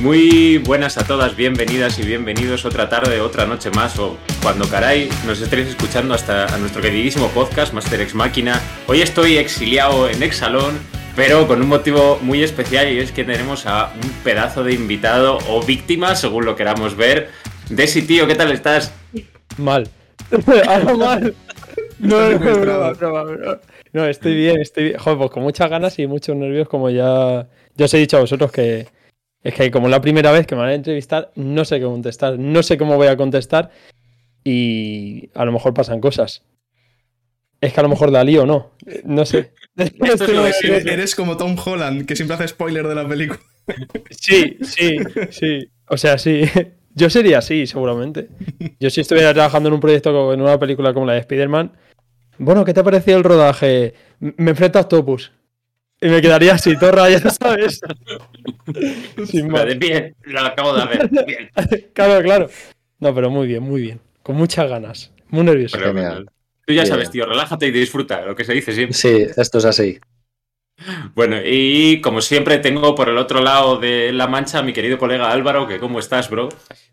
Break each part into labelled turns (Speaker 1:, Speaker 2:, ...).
Speaker 1: Muy buenas a todas, bienvenidas y bienvenidos otra tarde, otra noche más o cuando caray nos estéis escuchando hasta nuestro queridísimo podcast Master Ex Máquina. Hoy estoy exiliado en Exalón, pero con un motivo muy especial y es que tenemos a un pedazo de invitado o víctima, según lo queramos ver. Desi, tío, ¿qué tal estás?
Speaker 2: Mal. Algo mal. No, no, no, no, no, estoy bien, estoy bien. Joder, pues con muchas ganas y muchos nervios, como ya, ya os he dicho a vosotros que es que como la primera vez que me van a entrevistar, no sé qué contestar, no sé cómo voy a contestar y a lo mejor pasan cosas. Es que a lo mejor da lío o no, no sé.
Speaker 3: Eres como Tom Holland, que siempre hace spoiler de la película.
Speaker 2: Sí, sí, sí. O sea, sí. Yo sería así, seguramente. Yo si estuviera trabajando en un proyecto, en una película como la de Spider-Man, bueno, ¿qué te ha parecido el rodaje? Me enfrento a Octopus. Y me quedaría así, torra, ya sabes.
Speaker 1: Sin más. Bien, lo acabo de ver. Bien.
Speaker 2: claro, claro. No, pero muy bien, muy bien. Con muchas ganas. Muy nervioso.
Speaker 1: Tú ya sabes, tío, relájate y disfruta, lo que se dice siempre.
Speaker 4: Sí, esto es así.
Speaker 1: Bueno, y como siempre tengo por el otro lado de la mancha a mi querido colega Álvaro, que ¿cómo estás, bro?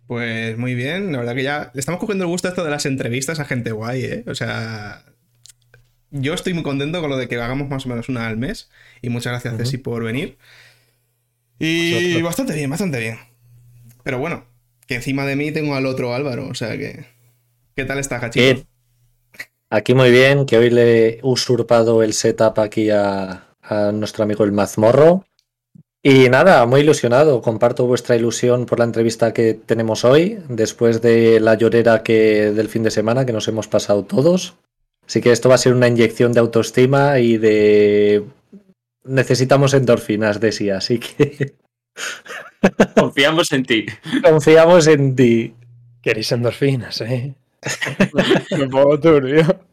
Speaker 3: Pues muy bien, la verdad que ya le estamos cogiendo el gusto a esto de las entrevistas a gente guay, ¿eh? O sea, yo estoy muy contento con lo de que hagamos más o menos una al mes. Y muchas gracias, Ceci, por venir. Y bastante bien, bastante bien. Pero bueno, que encima de mí tengo al otro Álvaro, o sea que. ¿Qué tal está, Cachito?
Speaker 4: Aquí muy bien, que hoy le he usurpado el setup aquí a, a nuestro amigo el mazmorro. Y nada, muy ilusionado. Comparto vuestra ilusión por la entrevista que tenemos hoy, después de la llorera que del fin de semana que nos hemos pasado todos. Así que esto va a ser una inyección de autoestima y de... Necesitamos endorfinas de sí, así que...
Speaker 1: Confiamos en ti.
Speaker 4: Confiamos en ti.
Speaker 2: Queréis endorfinas, ¿eh? me pongo turbio.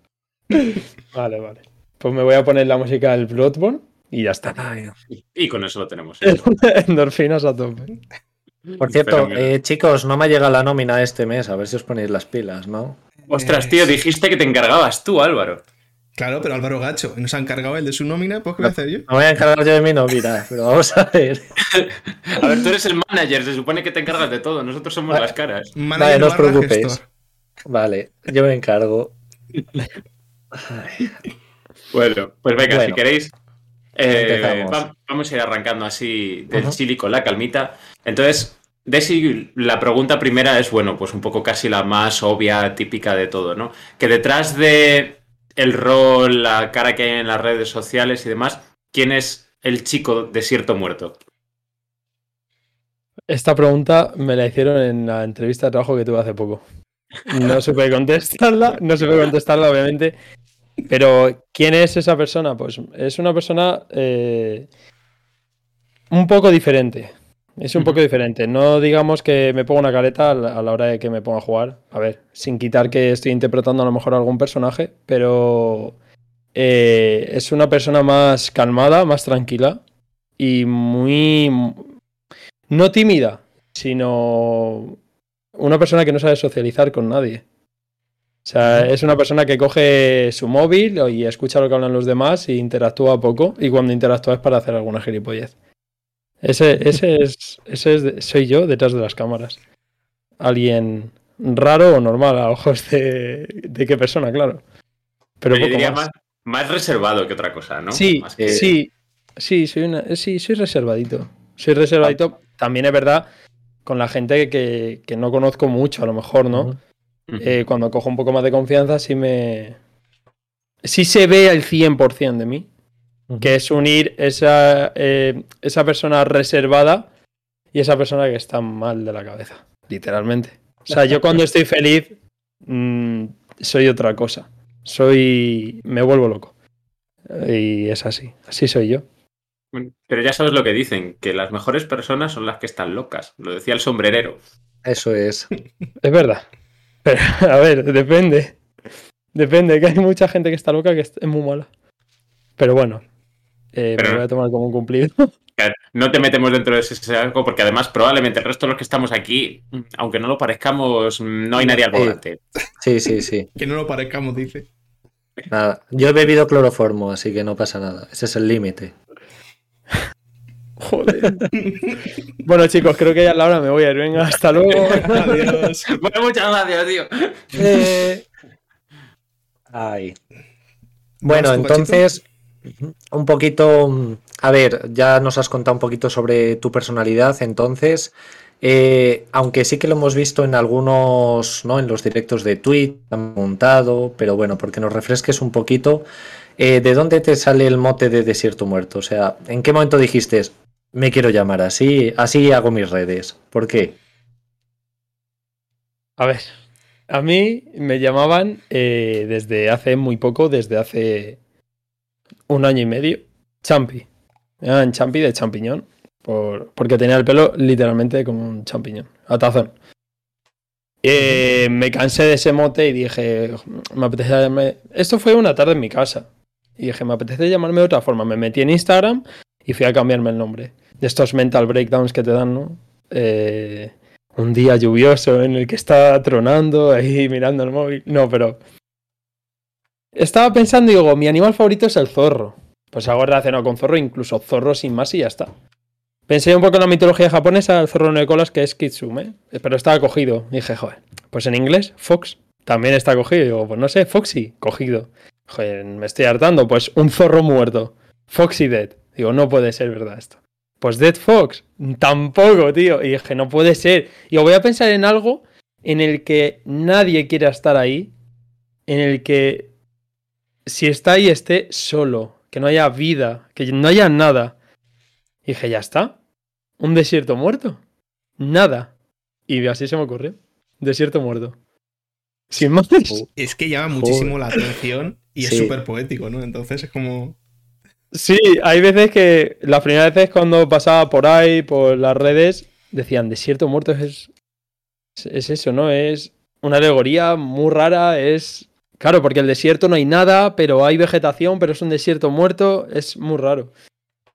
Speaker 2: Vale, vale. Pues me voy a poner la música del Bloodborne y ya está.
Speaker 1: Y con eso lo tenemos.
Speaker 2: endorfinas a tope.
Speaker 4: Por cierto, eh, chicos, no me ha llegado la nómina este mes, a ver si os ponéis las pilas, ¿no?
Speaker 1: Ostras, tío, dijiste que te encargabas tú, Álvaro.
Speaker 3: Claro, pero Álvaro Gacho, nos ha encargado el de su nómina, pues ¿qué voy a hacer yo?
Speaker 4: No voy a encargar yo de mi nómina, pero vamos a ver.
Speaker 1: a ver, tú eres el manager, se supone que te encargas de todo, nosotros somos las caras.
Speaker 4: vale, no os preocupéis. Vale, yo me encargo.
Speaker 1: Bueno, pues venga, si queréis, eh, vamos a ir arrancando así del chili con la calmita. Entonces, Desi, la pregunta primera es, bueno, pues un poco casi la más obvia, típica de todo, ¿no? Que detrás de el rol, la cara que hay en las redes sociales y demás, ¿quién es el chico desierto muerto?
Speaker 2: Esta pregunta me la hicieron en la entrevista de trabajo que tuve hace poco. No puede contestarla, no puede contestarla, obviamente. Pero, ¿quién es esa persona? Pues es una persona eh, un poco diferente. Es un poco diferente. No digamos que me pongo una careta a la hora de que me ponga a jugar. A ver, sin quitar que estoy interpretando a lo mejor algún personaje, pero eh, es una persona más calmada, más tranquila y muy... No tímida, sino una persona que no sabe socializar con nadie. O sea, es una persona que coge su móvil y escucha lo que hablan los demás e interactúa poco. Y cuando interactúa es para hacer alguna gilipollez. Ese, ese, es, ese soy yo detrás de las cámaras. Alguien raro o normal a ojos de, de qué persona, claro.
Speaker 1: Pero, diría más. Más, reservado que otra cosa, ¿no?
Speaker 2: Sí, sí, sí, soy una, sí, soy reservadito. Soy reservadito. También es verdad con la gente que, que, no conozco mucho, a lo mejor, ¿no? Eh, cuando cojo un poco más de confianza, sí me. Sí se ve el 100% de mí que es unir esa, eh, esa persona reservada y esa persona que está mal de la cabeza, literalmente. O sea, yo cuando estoy feliz mm, soy otra cosa. Soy. me vuelvo loco. Y es así. Así soy yo.
Speaker 1: Pero ya sabes lo que dicen, que las mejores personas son las que están locas. Lo decía el sombrerero.
Speaker 4: Eso es.
Speaker 2: Es verdad. Pero, a ver, depende. Depende, que hay mucha gente que está loca que es muy mala. Pero bueno, eh, me voy a tomar como un cumplido.
Speaker 1: No te metemos dentro de ese saco porque además probablemente el resto de los que estamos aquí, aunque no lo parezcamos, no hay nadie al volante.
Speaker 4: Sí, sí, sí.
Speaker 3: que no lo parezcamos, dice.
Speaker 4: Nada, yo he bebido cloroformo, así que no pasa nada. Ese es el límite.
Speaker 2: Joder. bueno, chicos, creo que ya es la hora, me voy a ir. Venga, hasta luego.
Speaker 1: Adiós. Bueno, muchas gracias, tío. Eh,
Speaker 4: ay. Bueno, entonces, un poquito. A ver, ya nos has contado un poquito sobre tu personalidad, entonces. Eh, aunque sí que lo hemos visto en algunos, ¿no? En los directos de Twitch, han montado, pero bueno, porque nos refresques un poquito. Eh, ¿De dónde te sale el mote de Desierto Muerto? O sea, ¿en qué momento dijiste, me quiero llamar así, así hago mis redes? ¿Por qué?
Speaker 2: A ver, a mí me llamaban eh, desde hace muy poco, desde hace un año y medio, Champi. Me Champi de champiñón porque tenía el pelo literalmente como un champiñón, atazón. Eh, me cansé de ese mote y dije, me apetece llamarme... Esto fue una tarde en mi casa. Y dije, me apetece llamarme de otra forma. Me metí en Instagram y fui a cambiarme el nombre. De estos mental breakdowns que te dan, ¿no? Eh, un día lluvioso en el que está tronando ahí mirando el móvil. No, pero... Estaba pensando y digo, mi animal favorito es el zorro. Pues hago relacionado con zorro, incluso zorro sin más y ya está. Pensé un poco en la mitología japonesa, el zorro de colas, que es Kitsume, pero estaba cogido. dije, joder, pues en inglés, Fox también está cogido. Digo, pues no sé, Foxy, cogido. Joder, me estoy hartando, pues un zorro muerto. Foxy Dead. Digo, no puede ser verdad esto. Pues Dead Fox, tampoco, tío. Y dije, no puede ser. Y voy a pensar en algo en el que nadie quiera estar ahí, en el que si está ahí esté solo, que no haya vida, que no haya nada. Y dije, ya está. Un desierto muerto. Nada. Y así se me ocurrió. Desierto muerto. Sin más.
Speaker 3: Es que llama muchísimo la atención y es súper poético, ¿no? Entonces es como.
Speaker 2: Sí, hay veces que. Las primeras veces cuando pasaba por ahí, por las redes, decían: Desierto muerto es. Es eso, ¿no? Es una alegoría muy rara. Es. Claro, porque el desierto no hay nada, pero hay vegetación, pero es un desierto muerto. Es muy raro.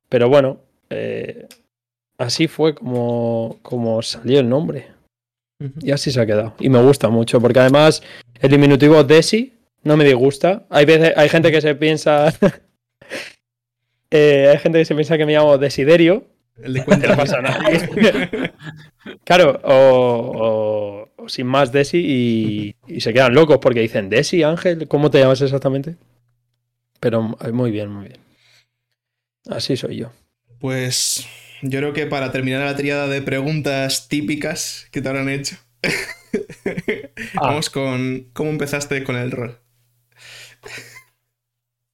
Speaker 2: Pero bueno, eh, así fue como, como salió el nombre. Y así se ha quedado. Y me gusta mucho, porque además el diminutivo Desi no me disgusta. Hay veces, hay gente que se piensa. Eh, hay gente que se piensa que me llamo Desiderio. El de cuenta. No pasa nada. claro, o, sin más Desi y, y, se quedan locos porque dicen Desi, Ángel, ¿cómo te llamas exactamente? Pero muy bien, muy bien. Así soy yo.
Speaker 3: Pues yo creo que para terminar la triada de preguntas típicas que te habrán hecho, ah. vamos con cómo empezaste con el rol.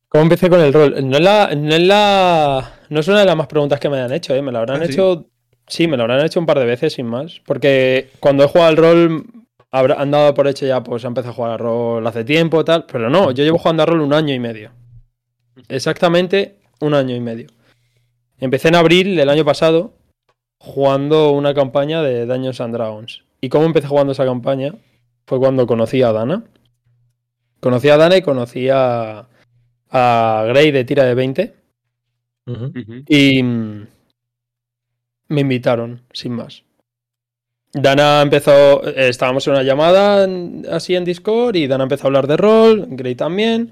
Speaker 2: ¿Cómo empecé con el rol? No es la, no es la, no es una de las más preguntas que me han hecho, ¿eh? me la habrán ¿Ah, hecho, sí? Me lo habrán hecho un par de veces sin más, porque cuando he jugado al rol han dado por hecho ya, pues empezado a jugar al rol hace tiempo, tal, pero no, yo llevo jugando al rol un año y medio, exactamente un año y medio. Empecé en abril del año pasado jugando una campaña de Daños and Dragons. ¿Y cómo empecé jugando esa campaña? Fue cuando conocí a Dana. Conocí a Dana y conocí a, a Grey de tira de 20. Y me invitaron, sin más. Dana empezó, estábamos en una llamada así en Discord y Dana empezó a hablar de rol, Grey también.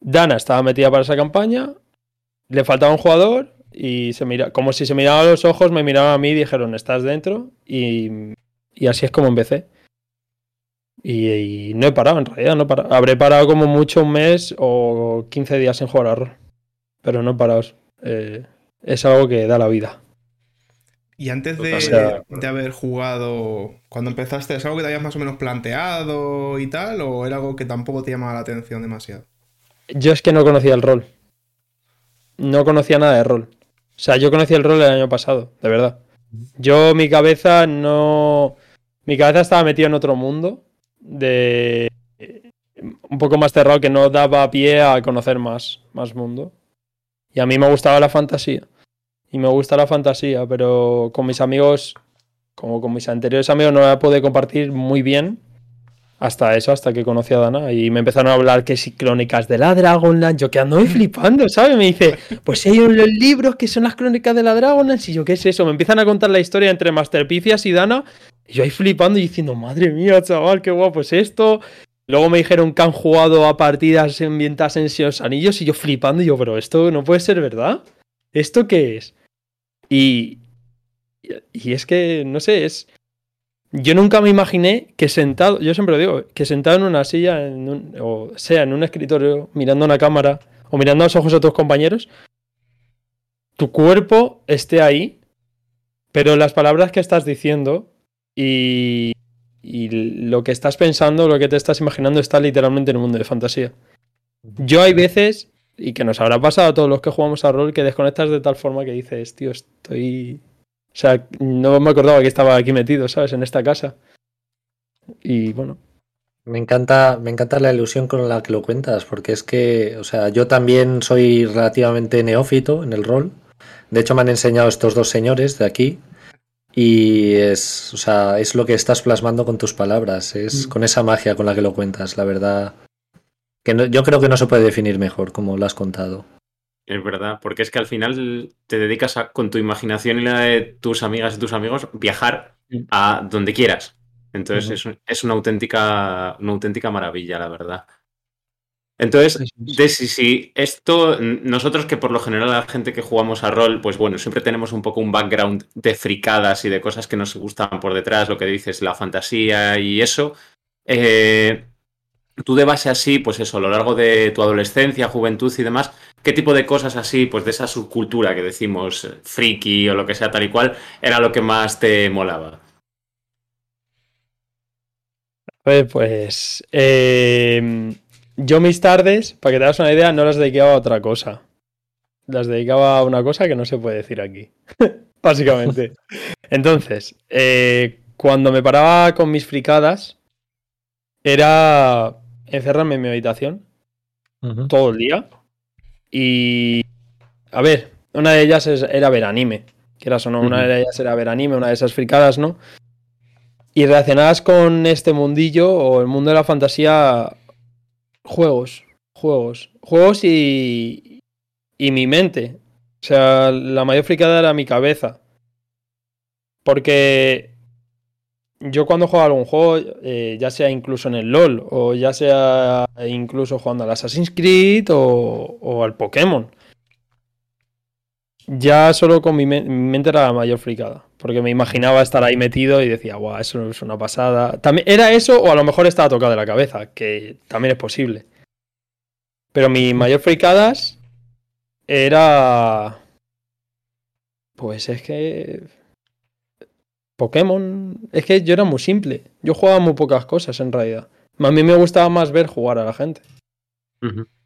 Speaker 2: Dana estaba metida para esa campaña le faltaba un jugador y se mira, como si se miraba a los ojos, me miraban a mí y dijeron, estás dentro. Y, así es como empecé. Y, no he parado, en realidad, no he parado. Habré parado como mucho un mes o 15 días en jugar a rol. Pero no he parado. Eh, es algo que da la vida.
Speaker 3: Y antes de, de, haber jugado, cuando empezaste, ¿es algo que te habías más o menos planteado y tal? ¿O era algo que tampoco te llamaba la atención demasiado?
Speaker 2: Yo es que no conocía el rol no conocía nada de rol. O sea, yo conocí el rol el año pasado, de verdad. Yo, mi cabeza no. Mi cabeza estaba metida en otro mundo. De. Un poco más cerrado que no daba pie a conocer más, más mundo. Y a mí me gustaba la fantasía. Y me gusta la fantasía, pero con mis amigos, como con mis anteriores amigos, no la pude compartir muy bien hasta eso, hasta que conocí a Dana y me empezaron a hablar que si crónicas de la Dragonlance, yo que ando flipando, ¿sabes? Me dice, pues hay unos libros que son las crónicas de la Dragonlance y yo, ¿qué es eso? Me empiezan a contar la historia entre Masterpicias y Dana y yo ahí flipando y diciendo, madre mía, chaval, qué guapo es esto. Luego me dijeron que han jugado a partidas ambientadas en Seos Anillos y yo flipando y yo, pero esto no puede ser verdad. ¿Esto qué es? Y, y es que, no sé, es... Yo nunca me imaginé que sentado, yo siempre digo, que sentado en una silla, o sea, en un escritorio, mirando una cámara o mirando a los ojos a tus compañeros, tu cuerpo esté ahí, pero las palabras que estás diciendo y, y lo que estás pensando, lo que te estás imaginando está literalmente en un mundo de fantasía. Yo hay veces, y que nos habrá pasado a todos los que jugamos a rol, que desconectas de tal forma que dices, tío, estoy... O sea, no me acordaba que estaba aquí metido, ¿sabes? En esta casa. Y bueno.
Speaker 4: Me encanta, me encanta la ilusión con la que lo cuentas, porque es que, o sea, yo también soy relativamente neófito en el rol. De hecho, me han enseñado estos dos señores de aquí, y es, o sea, es lo que estás plasmando con tus palabras, es mm. con esa magia con la que lo cuentas, la verdad. Que yo creo que no se puede definir mejor como lo has contado.
Speaker 1: Es verdad, porque es que al final te dedicas a, con tu imaginación y la de tus amigas y tus amigos, viajar mm. a donde quieras. Entonces es, es, una, auténtica, una auténtica maravilla, la verdad. Entonces, Desi, si esto, nosotros que por lo general la gente que jugamos a rol, pues bueno, siempre tenemos un poco un background de fricadas y de cosas que nos gustan por detrás, lo que dices, la fantasía y eso. Eh, tú de base así, pues eso, a lo largo de tu adolescencia, juventud y demás, ¿qué tipo de cosas así, pues de esa subcultura que decimos friki o lo que sea tal y cual, era lo que más te molaba?
Speaker 2: Pues, eh, yo mis tardes, para que te hagas una idea, no las dedicaba a otra cosa. Las dedicaba a una cosa que no se puede decir aquí. Básicamente. Entonces, eh, cuando me paraba con mis fricadas, era encerrarme en mi habitación todo el día. Y. A ver, una de ellas era ver anime. Quieras o no, una de ellas era ver anime, una de esas fricadas, ¿no? Y relacionadas con este mundillo o el mundo de la fantasía Juegos, juegos, juegos y, y mi mente. O sea, la mayor fricada era mi cabeza. Porque yo cuando juego algún juego, eh, ya sea incluso en el LOL, o ya sea incluso jugando al Assassin's Creed o, al Pokémon, ya solo con mi, mente era la mayor fricada. Porque me imaginaba estar ahí metido y decía, guau, eso es una pasada. También, era eso, o a lo mejor estaba tocado de la cabeza, que también es posible. Pero mi mayor fricadas era. Pues es que. Pokémon. Es que yo era muy simple. Yo jugaba muy pocas cosas en realidad. A mí me gustaba más ver jugar a la gente.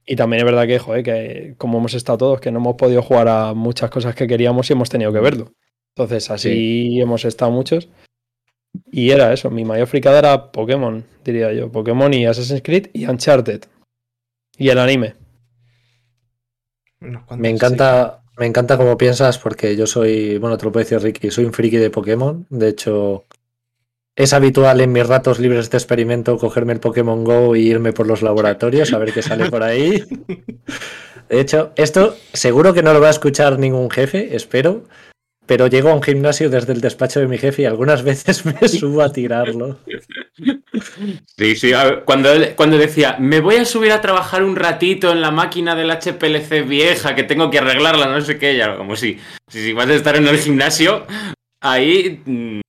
Speaker 2: Y también es verdad que, joder, que como hemos estado todos, que no hemos podido jugar a muchas cosas que queríamos y hemos tenido que verlo. Entonces, así hemos estado muchos. Y era eso, mi mayor fricada era Pokémon, diría yo. Pokémon y Assassin's Creed y Uncharted. Y el anime.
Speaker 4: Me encanta, me encanta cómo piensas porque yo soy, bueno, te lo puedo decir Ricky, soy un friki de Pokémon. De hecho, es habitual en mis ratos libres de experimento cogerme el Pokémon Go y irme por los laboratorios a ver qué sale por ahí. De hecho, esto seguro que no lo va a escuchar ningún jefe, espero, pero llego a un gimnasio desde el despacho de mi jefe y algunas veces me subo a tirarlo.
Speaker 1: Sí, sí, cuando, cuando decía, me voy a subir a trabajar un ratito en la máquina del HPLC vieja que tengo que arreglarla, no sé qué, ya como si, si, vas a estar en el gimnasio ahí mm,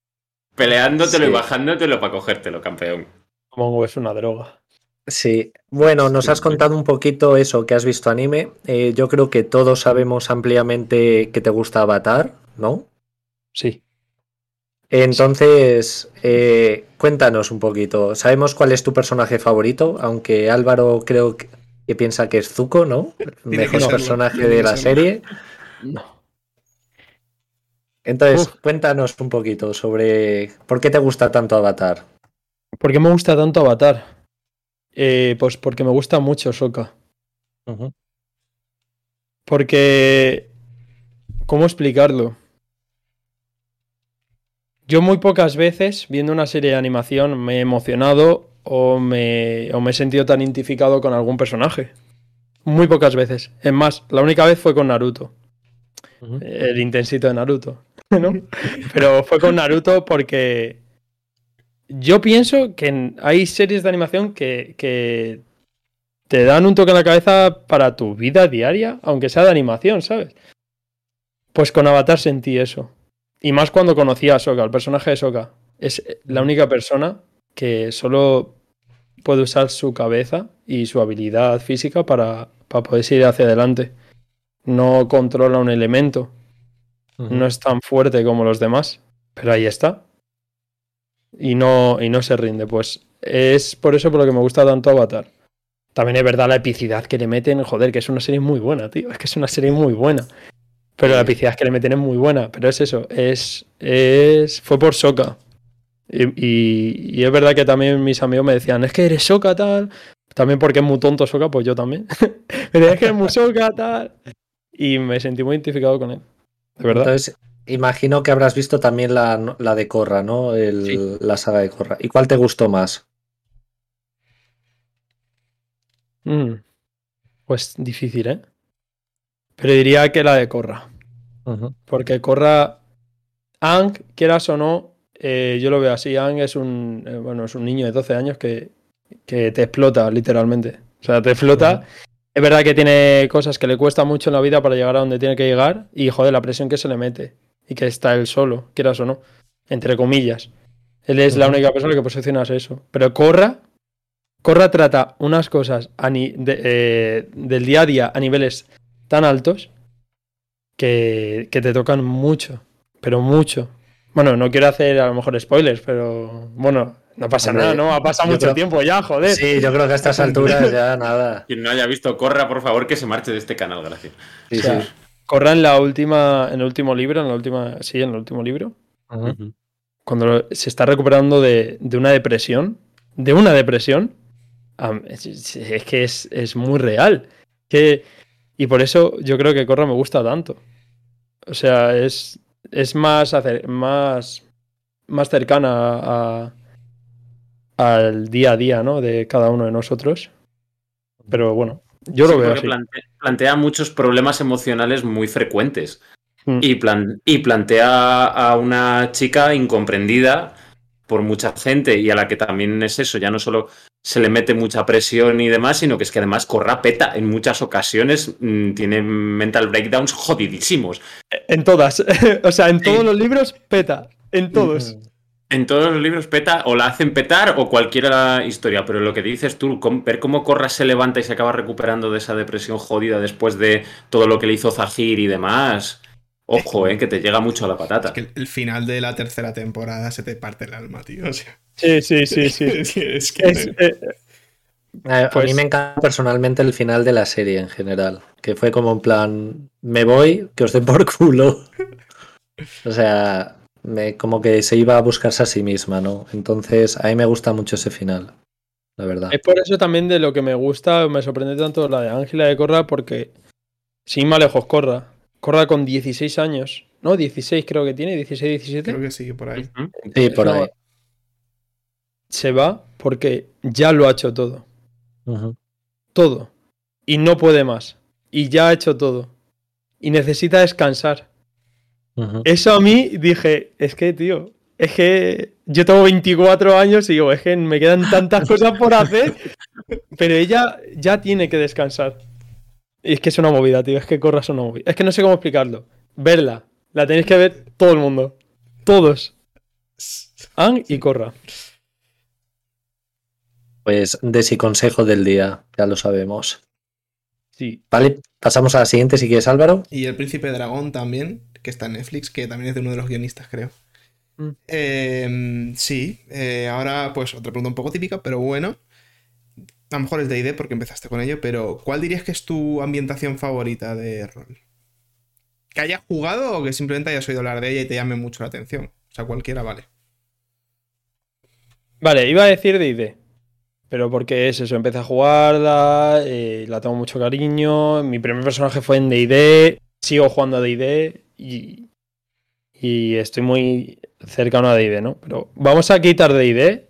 Speaker 1: peleándotelo y bajándotelo para cogértelo, campeón.
Speaker 2: Como es una droga.
Speaker 4: Sí, bueno, nos has contado un poquito eso, que has visto anime. Eh, yo creo que todos sabemos ampliamente que te gusta Avatar. ¿no?
Speaker 2: Sí.
Speaker 4: Entonces, eh, cuéntanos un poquito. ¿Sabemos cuál es tu personaje favorito? Aunque Álvaro creo que, piensa que es Zuko, ¿no? El mejor personaje de la serie. No. Entonces, cuéntanos un poquito sobre por qué te gusta tanto Avatar.
Speaker 2: ¿Por qué me gusta tanto Avatar? Eh, pues porque me gusta mucho Soka. Porque. ¿Cómo explicarlo? Yo muy pocas veces, viendo una serie de animación, me he emocionado o me, o me he sentido tan identificado con algún personaje. Muy pocas veces. Es más, la única vez fue con Naruto. El intensito de Naruto. ¿no? Pero fue con Naruto porque yo pienso que hay series de animación que, que te dan un toque en la cabeza para tu vida diaria, aunque sea de animación, ¿sabes? Pues con Avatar sentí eso. Y más cuando conocí a Soka, el personaje de Soka. Es la única persona que solo puede usar su cabeza y su habilidad física para, para poder seguir hacia adelante. No controla un elemento. No es tan fuerte como los demás. Pero ahí está. Y no, y no se rinde. Pues es por eso por lo que me gusta tanto Avatar. También es verdad la epicidad que le meten, joder, que es una serie muy buena, tío. Es que es una serie muy buena. Pero la epicidad que le meten es muy buena. Pero es eso, es. es fue por Soca. Y, es verdad que también mis amigos me decían, es que eres Soca tal. También porque es muy tonto Soca, pues yo también. me decían, es que eres muy Soca tal. Y me sentí muy identificado con él. De verdad.
Speaker 4: Entonces, imagino que habrás visto también la, de Corra, ¿no? La saga de Corra. ¿Y cuál te gustó más?
Speaker 2: Mm. Pues difícil, ¿eh? Pero diría que la de Corra. Porque Corra. Ang, quieras o no, eh, yo lo veo así. Ang es un, eh, bueno, es un niño de 12 años que, que te explota, literalmente. O sea, te explota. Es verdad que tiene cosas que le cuesta mucho en la vida para llegar a donde tiene que llegar. Y joder, la presión que se le mete. Y que está él solo, quieras o no. Entre comillas. Él es la única persona que posiciona eso. Pero Corra Corra trata unas cosas eh, del día a día a niveles tan altos que, te tocan mucho, pero mucho. Bueno, no quiero hacer a lo mejor spoilers, pero bueno, no pasa nada, ¿no? Ha pasado mucho tiempo ya, joder.
Speaker 4: Sí, yo creo que a estas alturas ya nada.
Speaker 1: Quien no haya visto Corra, por favor, que se marche de este canal, gracias.
Speaker 2: Corra en la última, en el último libro, en la última, sí, en el último libro. Cuando se está recuperando de, de una depresión, de una depresión, es, que es, muy real. Que, y por eso yo creo que Corra me gusta tanto. O sea, es, es más, más, más cercana a, al día a día ¿no? de cada uno de nosotros. Pero bueno, yo lo veo así.
Speaker 1: Plantea, muchos problemas emocionales muy frecuentes. Mm. Y, y plantea a una chica incomprendida por mucha gente y a la que también es eso, ya no solo se le mete mucha presión y demás, sino que es que además Corra peta en muchas ocasiones, mm, tiene mental breakdowns jodidísimos.
Speaker 2: En todas, o sea, en todos los libros peta, en todos.
Speaker 1: En todos los libros peta, o la hacen petar o cualquier historia, pero lo que dices tú, ver cómo Corra se levanta y se acaba recuperando de esa depresión jodida después de todo lo que le hizo Zahir y demás, Ojo, eh, que te llega mucho a la patata.
Speaker 3: Es que el final de la tercera temporada se te parte el alma, tío.
Speaker 2: Sí, sí, sí, sí. es que...
Speaker 4: Eh, a, mí pues me encanta personalmente el final de la serie en general, que fue como en plan, me voy, que os den por culo. o sea, me, como que se iba a buscarse a sí misma, ¿no? Entonces, a mí me gusta mucho ese final, la verdad.
Speaker 2: Es por eso también de lo que me gusta, me sorprende tanto la de Ángela de Corra, porque sin más lejos Corra, Corra con 16 años, ¿no? 16 creo que tiene, 16, 17.
Speaker 3: Creo que sí, por ahí.
Speaker 4: Sí, por ahí.
Speaker 2: Se va porque ya lo ha hecho todo. Todo. Y no puede más. Y ya ha hecho todo. Y necesita descansar. Eso a mí dije, es que, tío, es que yo tengo 24 años y digo, es que me quedan tantas cosas por hacer, pero ella ya tiene que descansar. Y es que es una movida, tío. Es que Corra es una movida. Es que no sé cómo explicarlo. Verla. La tenéis que ver todo el mundo. Todos. Ang y Corra.
Speaker 4: Pues consejo del día, ya lo sabemos.
Speaker 2: Sí.
Speaker 4: Vale, pasamos a la siguiente si quieres, Álvaro.
Speaker 3: Y el Príncipe Dragón también, que está en Netflix, que también es de uno de los guionistas, creo. Mm. Em, sí, eh, ahora pues otra pregunta un poco típica, pero bueno a lo mejor es de ID porque empezaste con ello, pero ¿cuál dirías que es tu ambientación favorita de rol? ¿Que hayas jugado o que simplemente hayas oído hablar de ella y te llame mucho la atención? O sea, cualquiera vale.
Speaker 2: Vale, iba a decir de ID. Pero porque es eso, empecé a jugarla, eh, la tengo mucho cariño. Mi primer personaje fue en DD, sigo jugando a DD y, y estoy muy cercano a DD, ¿no? Pero vamos a quitar DD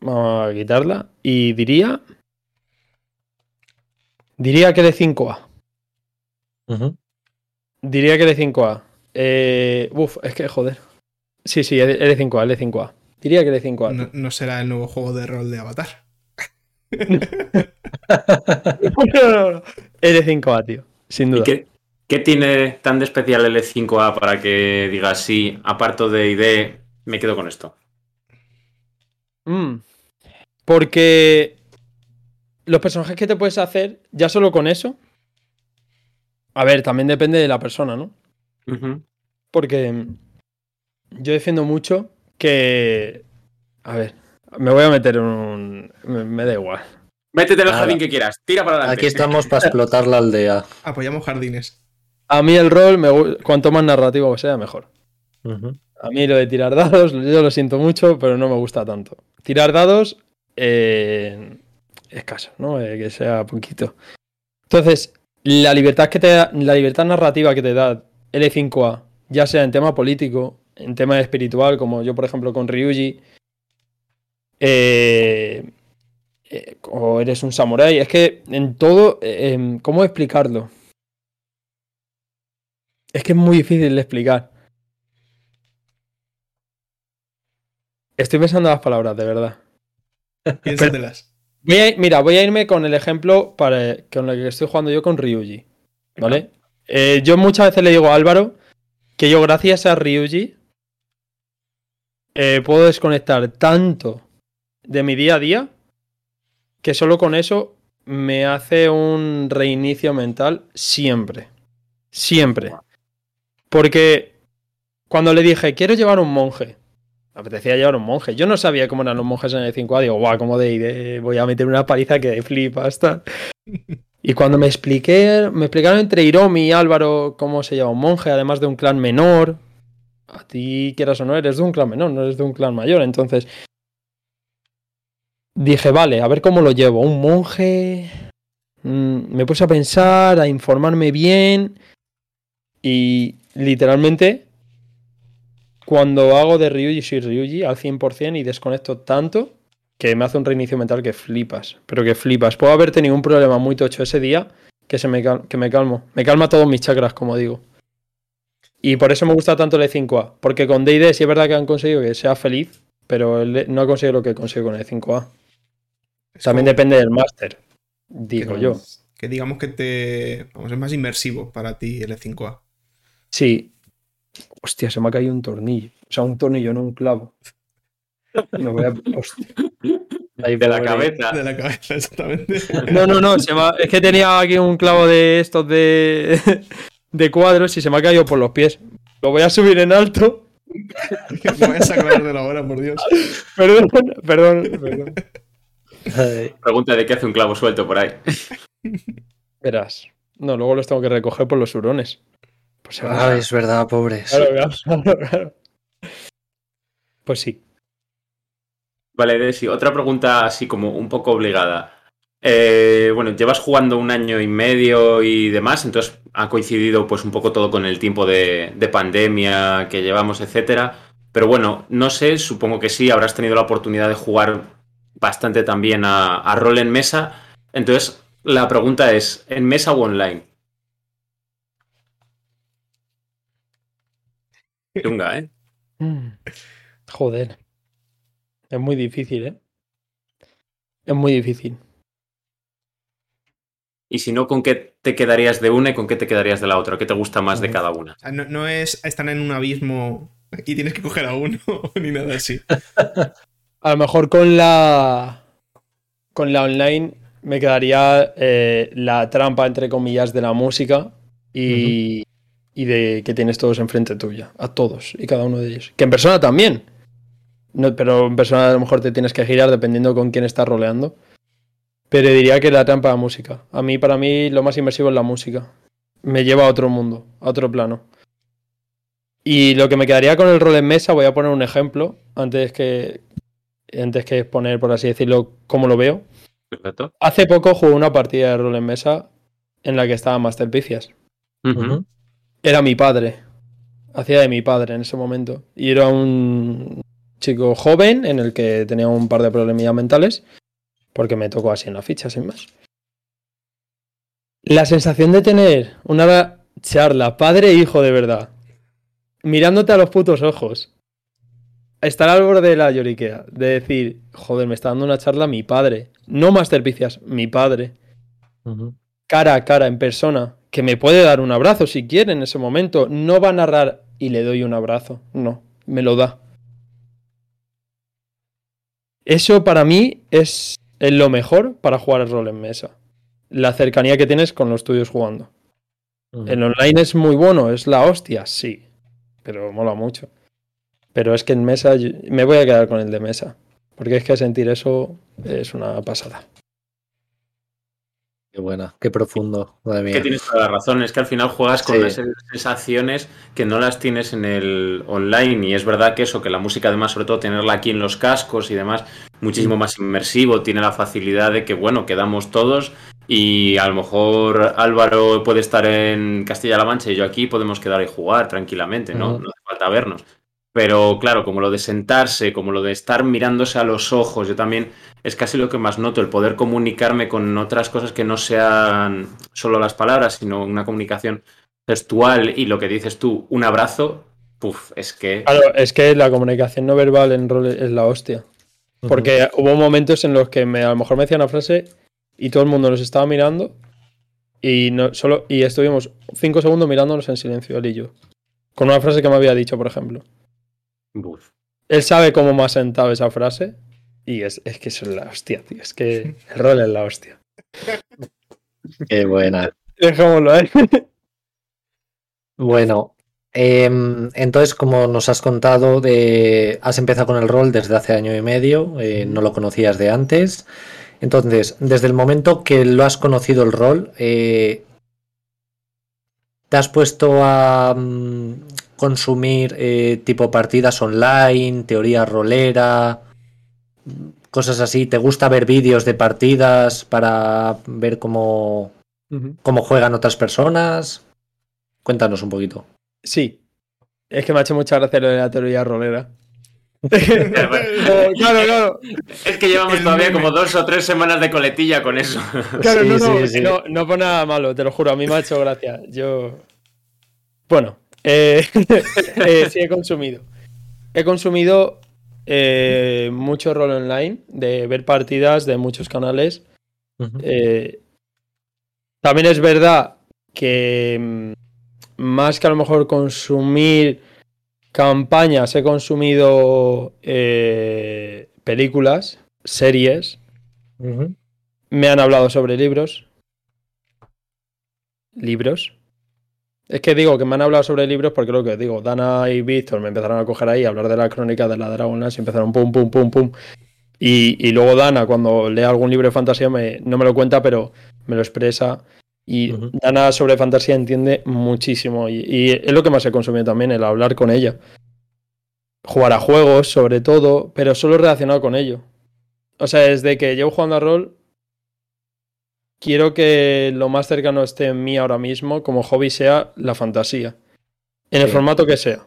Speaker 2: Vamos a quitarla. Y diría. Diría que de 5A. Diría que de 5A. Eh, uf, es que joder. Sí, sí, es de 5A, es de 5A. Diría que de 5A.
Speaker 3: No, será el nuevo juego de rol de Avatar.
Speaker 2: no, no, no, Es de 5A, tío. Sin duda.
Speaker 1: ¿Qué tiene tan de especial el E5A para que digas sí, aparto de ID, me quedo con esto?
Speaker 2: Mm. Porque los personajes que te puedes hacer, ya solo con eso. A ver, también depende de la persona, ¿no? Porque yo defiendo mucho que. A ver, me voy a meter en un. Me, da igual.
Speaker 1: Métete en el jardín que quieras, tira para adelante.
Speaker 4: Aquí estamos para explotar la aldea.
Speaker 3: Apoyamos jardines.
Speaker 2: A mí el rol, me, cuanto más narrativo sea, mejor. A mí lo de tirar dados, yo lo siento mucho, pero no me gusta tanto. Tirar dados, eh, escaso, ¿no? Eh, que sea poquito. Entonces, la libertad que te da, la libertad narrativa que te da L5A, ya sea en tema político, en tema espiritual, como yo, por ejemplo, con Ryuji, eh, o eres un samurái, es que en todo, em, ¿cómo explicarlo? Es que es muy difícil de explicar. Estoy pensando las palabras, de verdad.
Speaker 3: Piénsatelas.
Speaker 2: mira, voy a irme con el ejemplo para, con el que estoy jugando yo con Ryuji. ¿Vale? Eh, yo muchas veces le digo a Álvaro que yo, gracias a Ryuji, eh, puedo desconectar tanto de mi día a día que solo con eso me hace un reinicio mental siempre. Siempre. Porque cuando le dije, quiero llevar un monje, me apetecía llevar un monje. Yo no sabía cómo eran los monjes en el 5A. Digo, guau, como de, voy a meter una paliza que flipa hasta. Y cuando me expliqué, me explicaron entre Hiromi y Álvaro cómo se lleva un monje, además de un clan menor. A ti, quieras o no, eres de un clan menor, no eres de un clan mayor. Entonces, dije, vale, a ver cómo lo llevo. Un monje. Mm, me puse a pensar, a informarme bien. Y literalmente, cuando hago de Ryuji, soy Ryuji al 100% y desconecto tanto que me hace un reinicio mental que flipas. Pero que flipas. Puedo haber tenido un problema muy tocho ese día que, se me, que me calmo. Me calma todos mis chakras, como digo. Y por eso me gusta tanto el E5A. Porque con DD sí es verdad que han conseguido que sea feliz, pero él no ha conseguido lo que consigo con el E5A. También depende del máster, digo yo.
Speaker 3: Que digamos que te. Vamos, es más inmersivo para ti el E5A.
Speaker 2: Sí. Hostia, se me ha caído un tornillo. O sea, un tornillo, no un clavo.
Speaker 1: No voy a. Hostia. de la cabeza.
Speaker 3: De la cabeza, exactamente.
Speaker 2: No, no, no. Es que tenía aquí un clavo de estos de, de cuadros y se me ha caído por los pies. Lo voy a subir en alto.
Speaker 3: Me voy a sacar de la hora, por Dios.
Speaker 2: Perdón, perdón, perdón.
Speaker 1: Pregunta de qué hace un clavo suelto por ahí.
Speaker 2: Verás. No, luego los tengo que recoger por los hurones.
Speaker 4: Pues es verdad, pobres.
Speaker 2: Pues sí.
Speaker 1: Vale, Desi, otra pregunta así como un poco obligada. Eh, bueno, llevas jugando un año y medio y demás, entonces ha coincidido pues un poco todo con el tiempo de, pandemia que llevamos, etcétera. Pero bueno, no sé, supongo que sí, habrás tenido la oportunidad de jugar bastante también a, a rol en mesa. Entonces, la pregunta es, ¿en mesa o online? ¿eh?
Speaker 2: Mm. Joder. Es muy difícil, ¿eh? Es muy difícil.
Speaker 1: Y si no, ¿con qué te quedarías de una y con qué te quedarías de la otra? ¿Qué te gusta más de cada una?
Speaker 3: No, es estar en un abismo y tienes que coger a uno ni nada así.
Speaker 2: A lo mejor con la. Con la online me quedaría eh, la trampa, entre comillas, de la música y, y de que tienes todos enfrente tuya, a todos y cada uno de ellos. Que en persona también. No, pero en persona a lo mejor te tienes que girar dependiendo con quién estás roleando. Pero diría que la trampa de la música. A mí, para mí, lo más inmersivo es la música. Me lleva a otro mundo, a otro plano. Y lo que me quedaría con el rol en mesa, voy a poner un ejemplo, antes que, antes que exponer, por así decirlo, cómo lo veo.
Speaker 1: Perfecto.
Speaker 2: Hace poco jugué una partida de rol en mesa en la que estaba Master Picias era mi padre. Hacía de mi padre en ese momento. Y era un chico joven en el que tenía un par de problemillas mentales. Porque me tocó así en la ficha, sin más. La sensación de tener una charla padre e hijo de verdad. Mirándote a los putos ojos. Estar al borde de la lloriquea. De decir, joder, me está dando una charla mi padre. No Masterpicias, mi padre. Cara a cara, en persona que me puede dar un abrazo si quiere en ese momento. No va a narrar y le doy un abrazo. No, me lo da. Eso para mí es lo mejor para jugar el rol en mesa. La cercanía que tienes con los tuyos jugando. El online es muy bueno, es la hostia, sí. Pero mola mucho. Pero es que en mesa me voy a quedar con el de mesa. Porque es que sentir eso es una pasada.
Speaker 4: Qué buena, qué profundo.
Speaker 1: Que tienes toda la razón, es que al final juegas con las sensaciones que no las tienes en el online. Y es verdad que eso, que la música, además, sobre todo tenerla aquí en los cascos y demás, muchísimo mm. más inmersivo, tiene la facilidad de que, bueno, quedamos todos y a lo mejor Álvaro puede estar en Castilla-La Mancha y yo aquí podemos quedar y jugar tranquilamente, ¿no? No hace falta vernos. Pero claro, como lo de sentarse, como lo de estar mirándose a los ojos, yo también es casi lo que más noto, el poder comunicarme con otras cosas que no sean solo las palabras, sino una comunicación gestual y lo que dices tú, un abrazo, puf, es que...
Speaker 2: Claro, es que la comunicación no verbal en rol es la hostia. Porque hubo momentos en los que me, a lo mejor me decía una frase y todo el mundo nos estaba mirando y, no, solo, y estuvimos cinco segundos mirándonos en silencio, él y yo. Con una frase que me había dicho, por ejemplo. Él sabe cómo me ha sentado esa frase y es, que eso es la hostia, tío. Es que el rol es la hostia.
Speaker 4: Qué buena.
Speaker 2: Dejémoslo ahí.
Speaker 4: Bueno, em, entonces, como nos has contado, de, has empezado con el rol desde hace año y medio, eh, no lo conocías de antes. Entonces, desde el momento que lo has conocido el rol, eh, ¿te has puesto a mm, consumir eh, tipo partidas online, teoría rolera? Cosas así. ¿Te gusta ver vídeos de partidas para ver cómo, cómo juegan otras personas? Cuéntanos un poquito.
Speaker 2: Sí. Es que me ha hecho mucha gracia lo de la teoría rolera. claro,
Speaker 1: claro. Es que llevamos todavía como dos o tres semanas de coletilla con eso.
Speaker 2: Claro, no, no, no, no por nada malo, te lo juro, a mí me ha hecho gracia. Yo. Bueno, eh, eh, sí he consumido. He consumido eh, mucho rol online, de ver partidas de muchos canales. Eh, también es verdad que mm, más que a lo mejor consumir campañas, he consumido eh, películas, series. Me han hablado sobre libros. Libros. Es que digo que me han hablado sobre libros porque lo que digo, Dana y Víctor me empezaron a coger ahí a hablar de la crónica de la Dragonlance y empezaron pum, pum, pum, pum. Y, luego Dana, cuando lee algún libro de fantasía, me, no me lo cuenta, pero me lo expresa. Y Dana sobre fantasía entiende muchísimo. Y, es lo que más he consumido también, el hablar con ella. Jugar a juegos, sobre todo, pero solo relacionado con ello. O sea, desde que llevo jugando a rol, quiero que lo más cercano esté en mí ahora mismo como hobby sea la fantasía. En el formato que sea.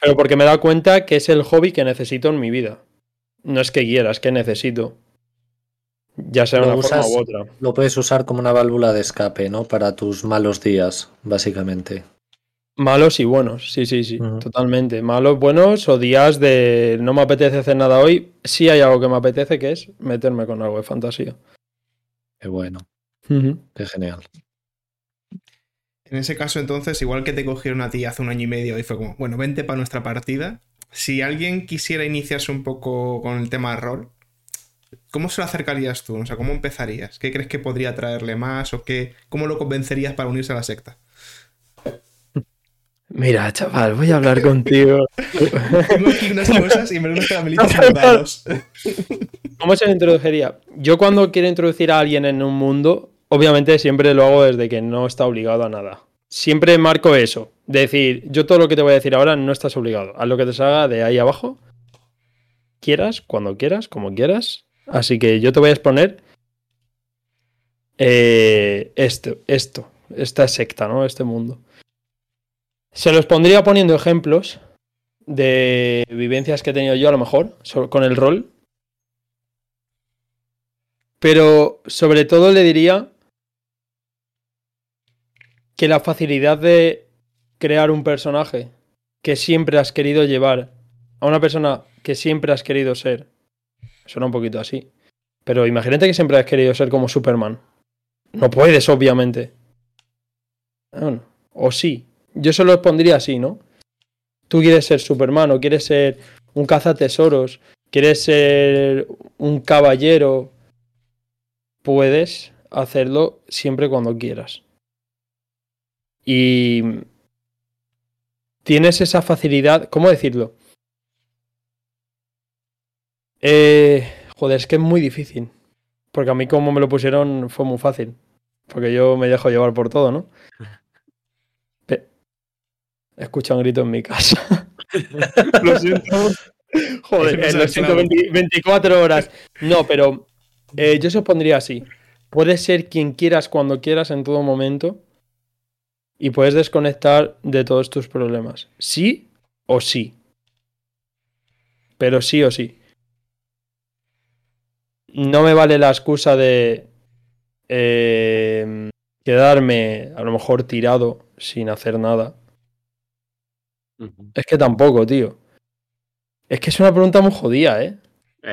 Speaker 2: Pero porque me he dado cuenta que es el hobby que necesito en mi vida. No es que quiera, es que necesito. Ya sea una forma u otra.
Speaker 4: Lo puedes usar como una válvula de escape, ¿no? Para tus malos días, básicamente.
Speaker 2: Malos y buenos, sí, sí, sí, totalmente. Malos, buenos o días de no me apetece hacer nada hoy. Sí hay algo que me apetece, que es meterme con algo de fantasía.
Speaker 4: Qué bueno. Qué genial.
Speaker 3: En ese caso, entonces, igual que te cogieron a ti hace un año y medio y fue como, bueno, vente para nuestra partida. Si alguien quisiera iniciarse un poco con el tema de rol, ¿cómo se lo acercarías tú? O sea, ¿cómo empezarías? ¿Qué crees que podría traerle más? ¿O qué, cómo lo convencerías para unirse a la secta?
Speaker 2: Mira, chaval, voy a hablar contigo.
Speaker 3: Tengo aquí unas cosas y me unos caramelitos
Speaker 2: ¿Cómo se introduciría? Yo cuando quiero introducir a alguien en un mundo, obviamente siempre lo hago desde que no está obligado a nada. Siempre marco eso. Decir, yo todo lo que te voy a decir ahora no estás obligado. Haz lo que te salga de ahí abajo. Quieras, cuando quieras, como quieras. Así que yo te voy a exponer eh, esto, esto, esta secta, ¿no? Este mundo. Se los pondría poniendo ejemplos de vivencias que he tenido yo a lo mejor con el rol. Pero sobre todo le diría que la facilidad de crear un personaje que siempre has querido llevar a una persona que siempre has querido ser. Suena un poquito así. Pero imagínate que siempre has querido ser como Superman. No puedes, obviamente. o sí. Yo se lo pondría así, ¿no? Tú quieres ser Superman o quieres ser un cazatesoros, quieres ser un caballero, puedes hacerlo siempre cuando quieras. Y tienes esa facilidad, ¿cómo decirlo? Eh, joder, es que es muy difícil. Porque a mí como me lo pusieron fue muy fácil. Porque yo me dejo llevar por todo, ¿no? Escucha un grito en mi casa. lo siento. Joder, lo siento, 24 horas. No, pero eh, yo se os pondría así. Puedes ser quien quieras cuando quieras en todo momento y puedes desconectar de todos tus problemas. Sí o sí. Pero sí o sí. No me vale la excusa de eh, quedarme a lo mejor tirado sin hacer nada. Es que tampoco, tío. Es que es una pregunta muy jodida, ¿eh?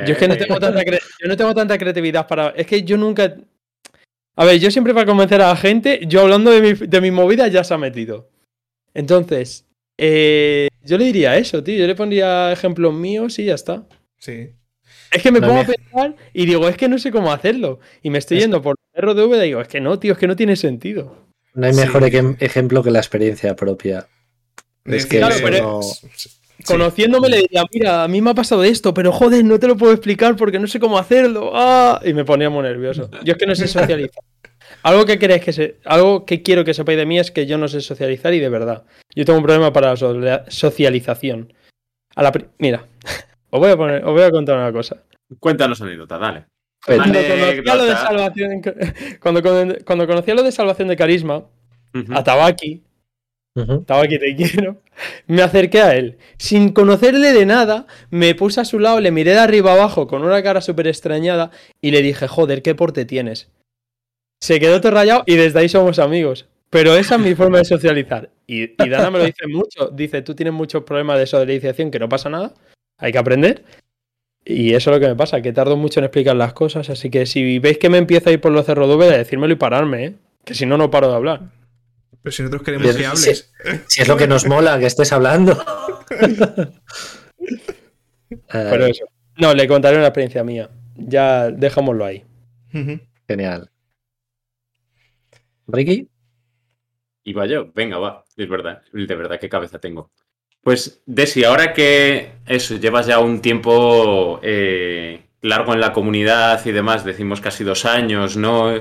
Speaker 2: Yo es que no tengo, tanta yo no tengo tanta creatividad para. Es que yo nunca. A ver, yo siempre para convencer a la gente, yo hablando de mi, de movida ya se ha metido. Entonces, eh, yo le diría eso, tío. Yo le pondría ejemplos míos y ya está.
Speaker 3: Sí.
Speaker 2: Es que me pongo a pensar y digo, es que no sé cómo hacerlo. Y me estoy yendo por RDV y digo, es que no, tío, es que no tiene sentido.
Speaker 4: No hay mejor ejemplo que la experiencia propia.
Speaker 2: Es que claro, conociéndome le diría, mira, a mí me ha pasado esto, pero joder, no te lo puedo explicar porque no sé cómo hacerlo. ¡Ah! Y me ponía muy nervioso. Yo es que no sé socializar. Algo que queréis que se, algo que quiero que sepáis de mí es que yo no sé socializar y de verdad. Yo tengo un problema para la socialización. A la mira, os voy a poner, os voy a contar una cosa.
Speaker 1: Cuéntanos anécdota, dale.
Speaker 2: Cuando conocía, lo de salvación, cuando, cuando, conocía lo de salvación de carisma, a Tabaki, estaba aquí, te quiero. Me acerqué a él. Sin conocerle de nada, me puse a su lado, le miré de arriba abajo con una cara súper extrañada y le dije, joder, qué porte tienes. Se quedó todo rayado y desde ahí somos amigos. Pero esa es mi forma de socializar. Y, Dana me lo dice mucho. Dice, tú tienes muchos problemas de socialización que no pasa nada. Hay que aprender. Y eso es lo que me pasa, que tardo mucho en explicar las cosas. Así que si veis que me empieza a por los cerros de decírmelo y pararme, ¿eh? Que si no, no paro de hablar.
Speaker 3: Pero si nosotros queremos que hables.
Speaker 4: Si, es lo que nos mola, que estés hablando.
Speaker 2: Pero eso. No, le contaré una experiencia mía. Ya dejámoslo ahí.
Speaker 4: Genial. ¿Ricky?
Speaker 1: Iba yo, venga, va. Es verdad, de verdad, qué cabeza tengo. Pues, Desi, ahora que eso, llevas ya un tiempo eh, largo en la comunidad y demás, decimos casi dos años, ¿no?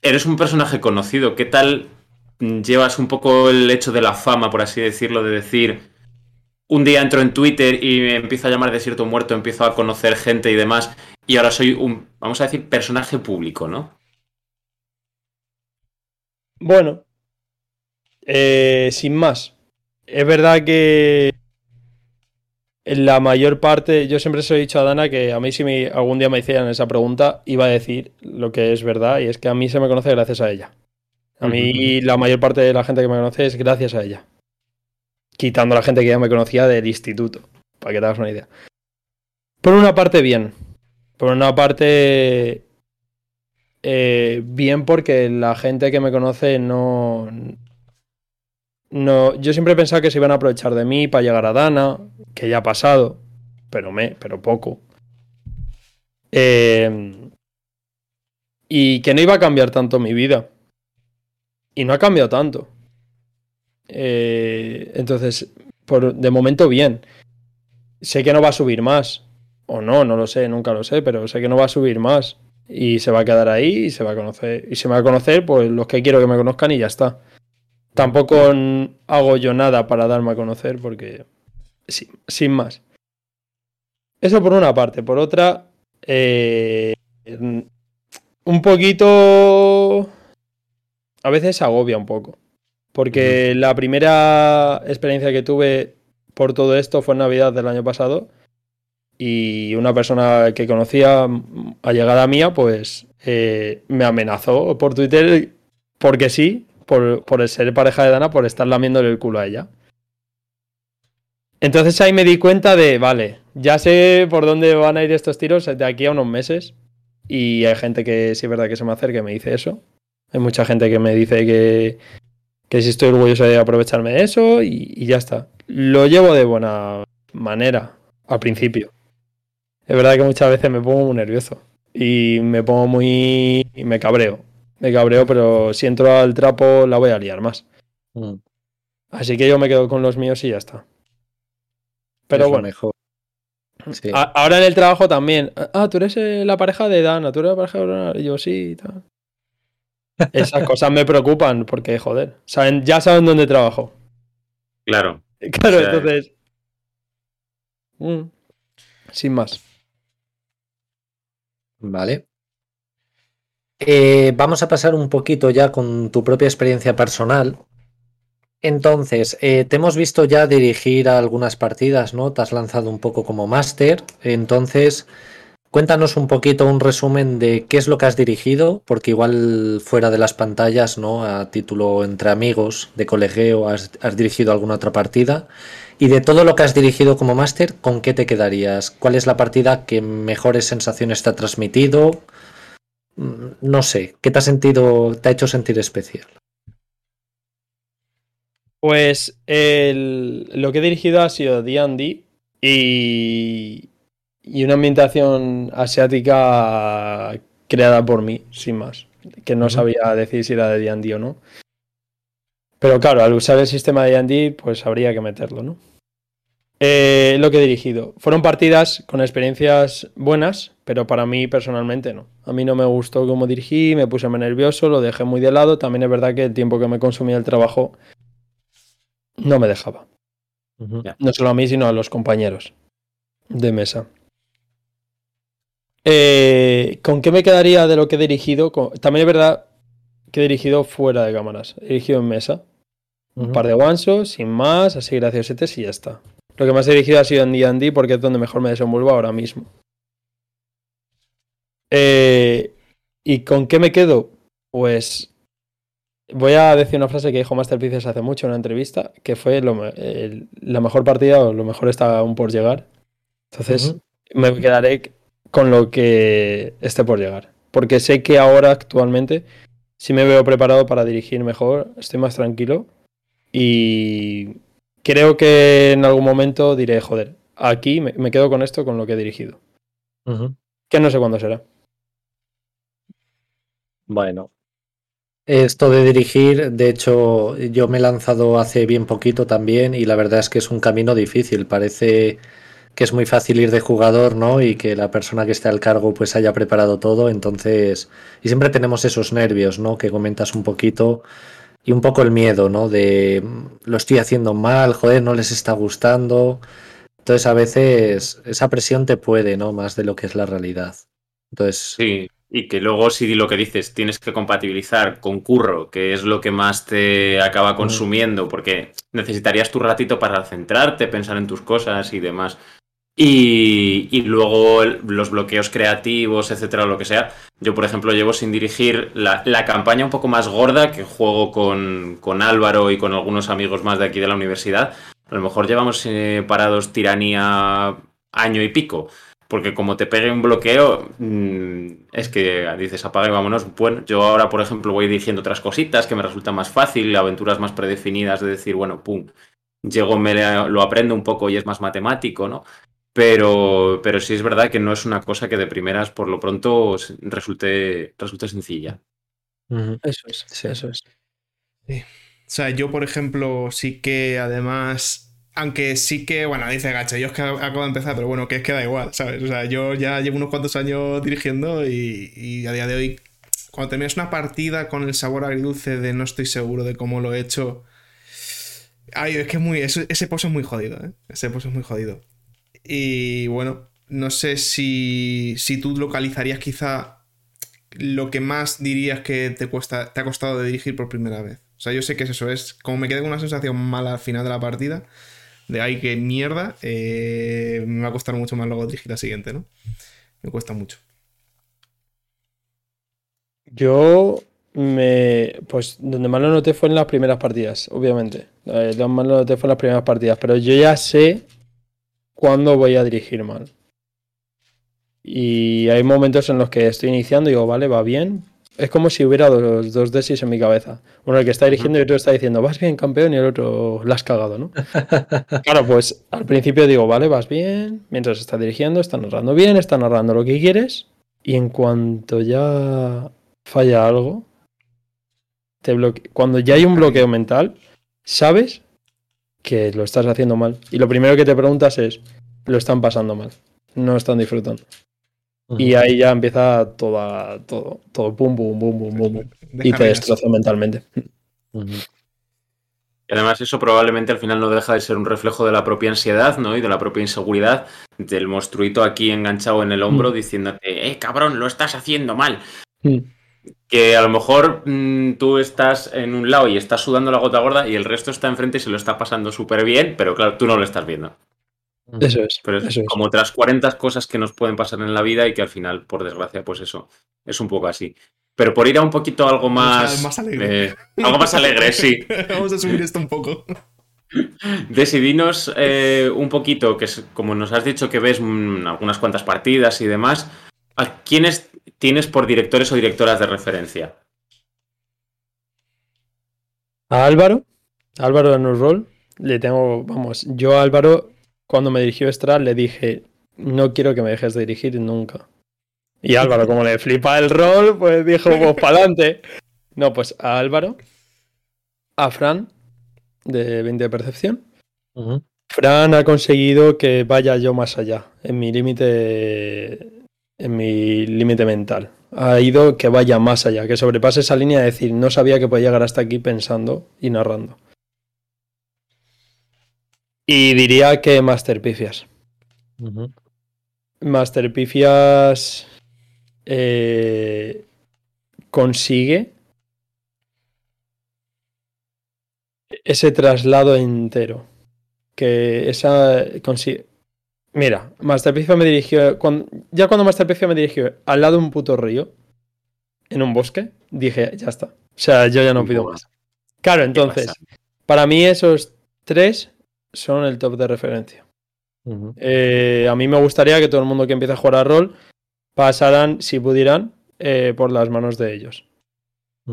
Speaker 1: Eres un personaje conocido. ¿Qué tal llevas un poco el hecho de la fama, por así decirlo, de decir, un día entro en Twitter y me empiezo a llamar Desierto Muerto, empiezo a conocer gente y demás, y ahora soy un, vamos a decir, personaje público, ¿no?
Speaker 2: Bueno, eh, sin más. Es verdad que en la mayor parte, yo siempre se he dicho a Dana que a mí si algún día me hicieran esa pregunta, iba a decir lo que es verdad, y es que a mí se me conoce gracias a ella. A mí la mayor parte de la gente que me conoce es gracias a ella. Quitando a la gente que ya me conocía del instituto, para que te hagas una idea. Por una parte, bien. Por una parte, eh, bien porque la gente que me conoce no... No, yo siempre he pensado que se iban a aprovechar de mí para llegar a Dana, que ya ha pasado, pero me, pero poco. Eh, y que no iba a cambiar tanto mi vida. Y no ha cambiado tanto. Eh, entonces, por, de momento bien. Sé que no va a subir más. O no, no lo sé, nunca lo sé, pero sé que no va a subir más. Y se va a quedar ahí y se va a conocer. Y se va a conocer, pues los que quiero que me conozcan y ya está. Tampoco hago yo nada para darme a conocer porque. sin más. Eso por una parte. Por otra. Eh, un poquito a veces agobia un poco. Porque la primera experiencia que tuve por todo esto fue en Navidad del año pasado. Y una persona que conocía a llegada mía, pues eh, me amenazó por Twitter porque sí, por, por ser pareja de Dana, por estar lamiéndole el culo a ella. Entonces ahí me di cuenta de, vale, ya sé por dónde van a ir estos tiros de aquí a unos meses. Y hay gente que sí es verdad que se me acerca y me dice eso. Hay mucha gente que me dice que, que sí estoy orgulloso de aprovecharme de eso y, ya está. Lo llevo de buena manera al principio. Es verdad que muchas veces me pongo muy nervioso y me pongo muy... y me cabreo. Me cabreo, pero si entro al trapo la voy a liar más. Mm. Así que yo me quedo con los míos y ya está. Pero bueno. Mejor. ahora en el trabajo también. Ah, tú eres eh, la pareja de Dana, tú eres la pareja de Dana. Y yo sí y tal. Esas cosas me preocupan porque, joder, saben, ya saben dónde trabajo.
Speaker 1: Claro.
Speaker 2: Claro, entonces. Mm, sin más.
Speaker 4: Vale. Eh, vamos a pasar un poquito ya con tu propia experiencia personal. Entonces, eh, te hemos visto ya dirigir algunas partidas, ¿no? Te has lanzado un poco como máster. Entonces, Cuéntanos un poquito un resumen de qué es lo que has dirigido, porque igual fuera de las pantallas, ¿no? A título entre amigos, de colegio, has, dirigido alguna otra partida. Y de todo lo que has dirigido como máster, ¿con qué te quedarías? ¿Cuál es la partida que mejores sensaciones te ha transmitido? Mm, no sé, ¿qué te ha sentido, te ha hecho sentir especial?
Speaker 2: Pues lo que he dirigido ha sido D&D y, y una ambientación asiática creada por mí, sin más. Que no sabía decir si era de D&D o no. Pero claro, al usar el sistema de D&D, pues habría que meterlo, ¿no? Eh, lo que he dirigido. Fueron partidas con experiencias buenas, pero para mí personalmente no. A mí no me gustó cómo dirigí, me puse muy nervioso, lo dejé muy de lado. También es verdad que el tiempo que me consumía el trabajo no me dejaba. No solo a mí, sino a los compañeros de mesa. Eh, ¿Con qué me quedaría de lo que he dirigido? También es verdad que he dirigido fuera de cámaras. He dirigido en mesa. Un par de one sin más, así graciosetes y ya está. Lo que más he dirigido ha sido en D&D porque es donde mejor me desenvuelvo ahora mismo. Eh, ¿Y con qué me quedo? Pues voy a decir una frase que dijo Master Pieces hace mucho en una entrevista, que fue la mejor partida o lo mejor está aún por llegar. Entonces me quedaré con lo que esté por llegar. Porque sé que ahora actualmente si me veo preparado para dirigir mejor, estoy más tranquilo y creo que en algún momento diré, joder, aquí me, quedo con esto, con lo que he dirigido. Que no sé cuándo será.
Speaker 4: Bueno, esto de dirigir, de hecho, yo me he lanzado hace bien poquito también y la verdad es que es un camino difícil. Parece que es muy fácil ir de jugador, ¿no? Y que la persona que esté al cargo pues haya preparado todo, entonces, y siempre tenemos esos nervios, ¿no? Que comentas un poquito y un poco el miedo, ¿no? De lo estoy haciendo mal, joder, no les está gustando. Entonces a veces esa presión te puede, ¿no? Más de lo que es la realidad. Entonces...
Speaker 1: Sí, y que luego si lo que dices tienes que compatibilizar con curro, que es lo que más te acaba consumiendo, porque necesitarías tu ratito para centrarte, pensar en tus cosas y demás. Y, luego los bloqueos creativos, etcétera, lo que sea. Yo, por ejemplo, llevo sin dirigir la, campaña un poco más gorda que juego con, Álvaro y con algunos amigos más de aquí de la universidad. A lo mejor llevamos eh, parados tiranía año y pico. Porque como te pegue un bloqueo, mm, es que dices apaga y vámonos. Bueno, yo ahora, por ejemplo, voy dirigiendo otras cositas que me resulta más fácil, aventuras más predefinidas de decir, bueno, pum, llego, me lo aprendo un poco y es más matemático, ¿no? Pero, pero sí es verdad que no es una cosa que de primeras, por lo pronto, resulte, resulte sencilla.
Speaker 2: Eso es, eso es.
Speaker 3: O sea, yo, por ejemplo, sí que además, aunque sí que, bueno, dice Gacha, yo es que acabo de empezar, pero bueno, que es que da igual, ¿sabes? O sea, yo ya llevo unos cuantos años dirigiendo y, a día de hoy, cuando terminas una partida con el sabor agridulce de no estoy seguro de cómo lo he hecho, ay, es que es muy, ese, ese pozo es muy jodido, ¿eh? Ese pozo es muy jodido. Y bueno, no sé si, si tú localizarías quizá lo que más dirías que te, cuesta, te ha costado de dirigir por primera vez. O sea, yo sé que es eso, es como me quedé con una sensación mala al final de la partida, de ay, que mierda, eh, me va a costar mucho más luego dirigir la siguiente, ¿no? Me cuesta mucho.
Speaker 2: Yo me. Pues donde más lo noté fue en las primeras partidas, obviamente. Eh, donde más lo noté fue en las primeras partidas, pero yo ya sé cuándo voy a dirigir mal. Y hay momentos en los que estoy iniciando y digo, vale, va bien, es como si hubiera dos, dos Desis en mi cabeza. Uno el que está dirigiendo y otro está diciendo, vas bien, campeón, y el otro, la has cagado, ¿no? claro, pues al principio digo, vale, vas bien, mientras está dirigiendo, está narrando bien, está narrando lo que quieres, y en cuanto ya falla algo, te cuando ya hay un bloqueo mental, sabes que lo estás haciendo mal. Y lo primero que te preguntas es, lo están pasando mal, no están disfrutando. Y ahí ya empieza toda, todo, todo, pum, pum, pum, pum, pum, y te destroza mentalmente.
Speaker 1: Y además eso probablemente al final no deja de ser un reflejo de la propia ansiedad, ¿no? Y de la propia inseguridad del monstruito aquí enganchado en el hombro mm. diciéndote, eh, cabrón, lo estás haciendo mal. Que a lo mejor mm, tú estás en un lado y estás sudando la gota gorda y el resto está enfrente y se lo está pasando súper bien, pero claro, tú no lo estás viendo.
Speaker 2: Eso es.
Speaker 1: Pero
Speaker 2: es
Speaker 1: como otras 40 cosas que nos pueden pasar en la vida y que al final, por desgracia, pues eso, es un poco así. Pero por ir a un poquito algo más.
Speaker 3: más alegre.
Speaker 1: Eh, algo más alegre, sí.
Speaker 3: Vamos a subir esto un poco.
Speaker 1: Decidinos eh, un poquito, que es, como nos has dicho que ves mm, algunas cuantas partidas y demás, ¿a quiénes tienes por directores o directoras de referencia?
Speaker 2: A Álvaro, Álvaro de Roll, le tengo, vamos, yo a Álvaro cuando me dirigió Estral le dije, no quiero que me dejes de dirigir nunca. Y Álvaro, como le flipa el rol, pues dijo, pues para adelante. No, pues a Álvaro, a Fran, de 20 de percepción. Fran ha conseguido que vaya yo más allá, en mi límite en mi límite mental. Ha ido que vaya más allá, que sobrepase esa línea de decir, no sabía que podía llegar hasta aquí pensando y narrando. Y diría que Master Pifias. Master Pifias eh, consigue ese traslado entero. Que esa consigue. Mira, Master Pifias me dirigió. ya cuando Master Pifias me dirigió al lado de un puto río, en un bosque, dije, ya está. O sea, yo ya no pido más. Claro, entonces, para mí esos tres son el top de referencia. Eh, a mí me gustaría que todo el mundo que empiece a jugar a rol pasaran, si pudieran, eh, por las manos de ellos.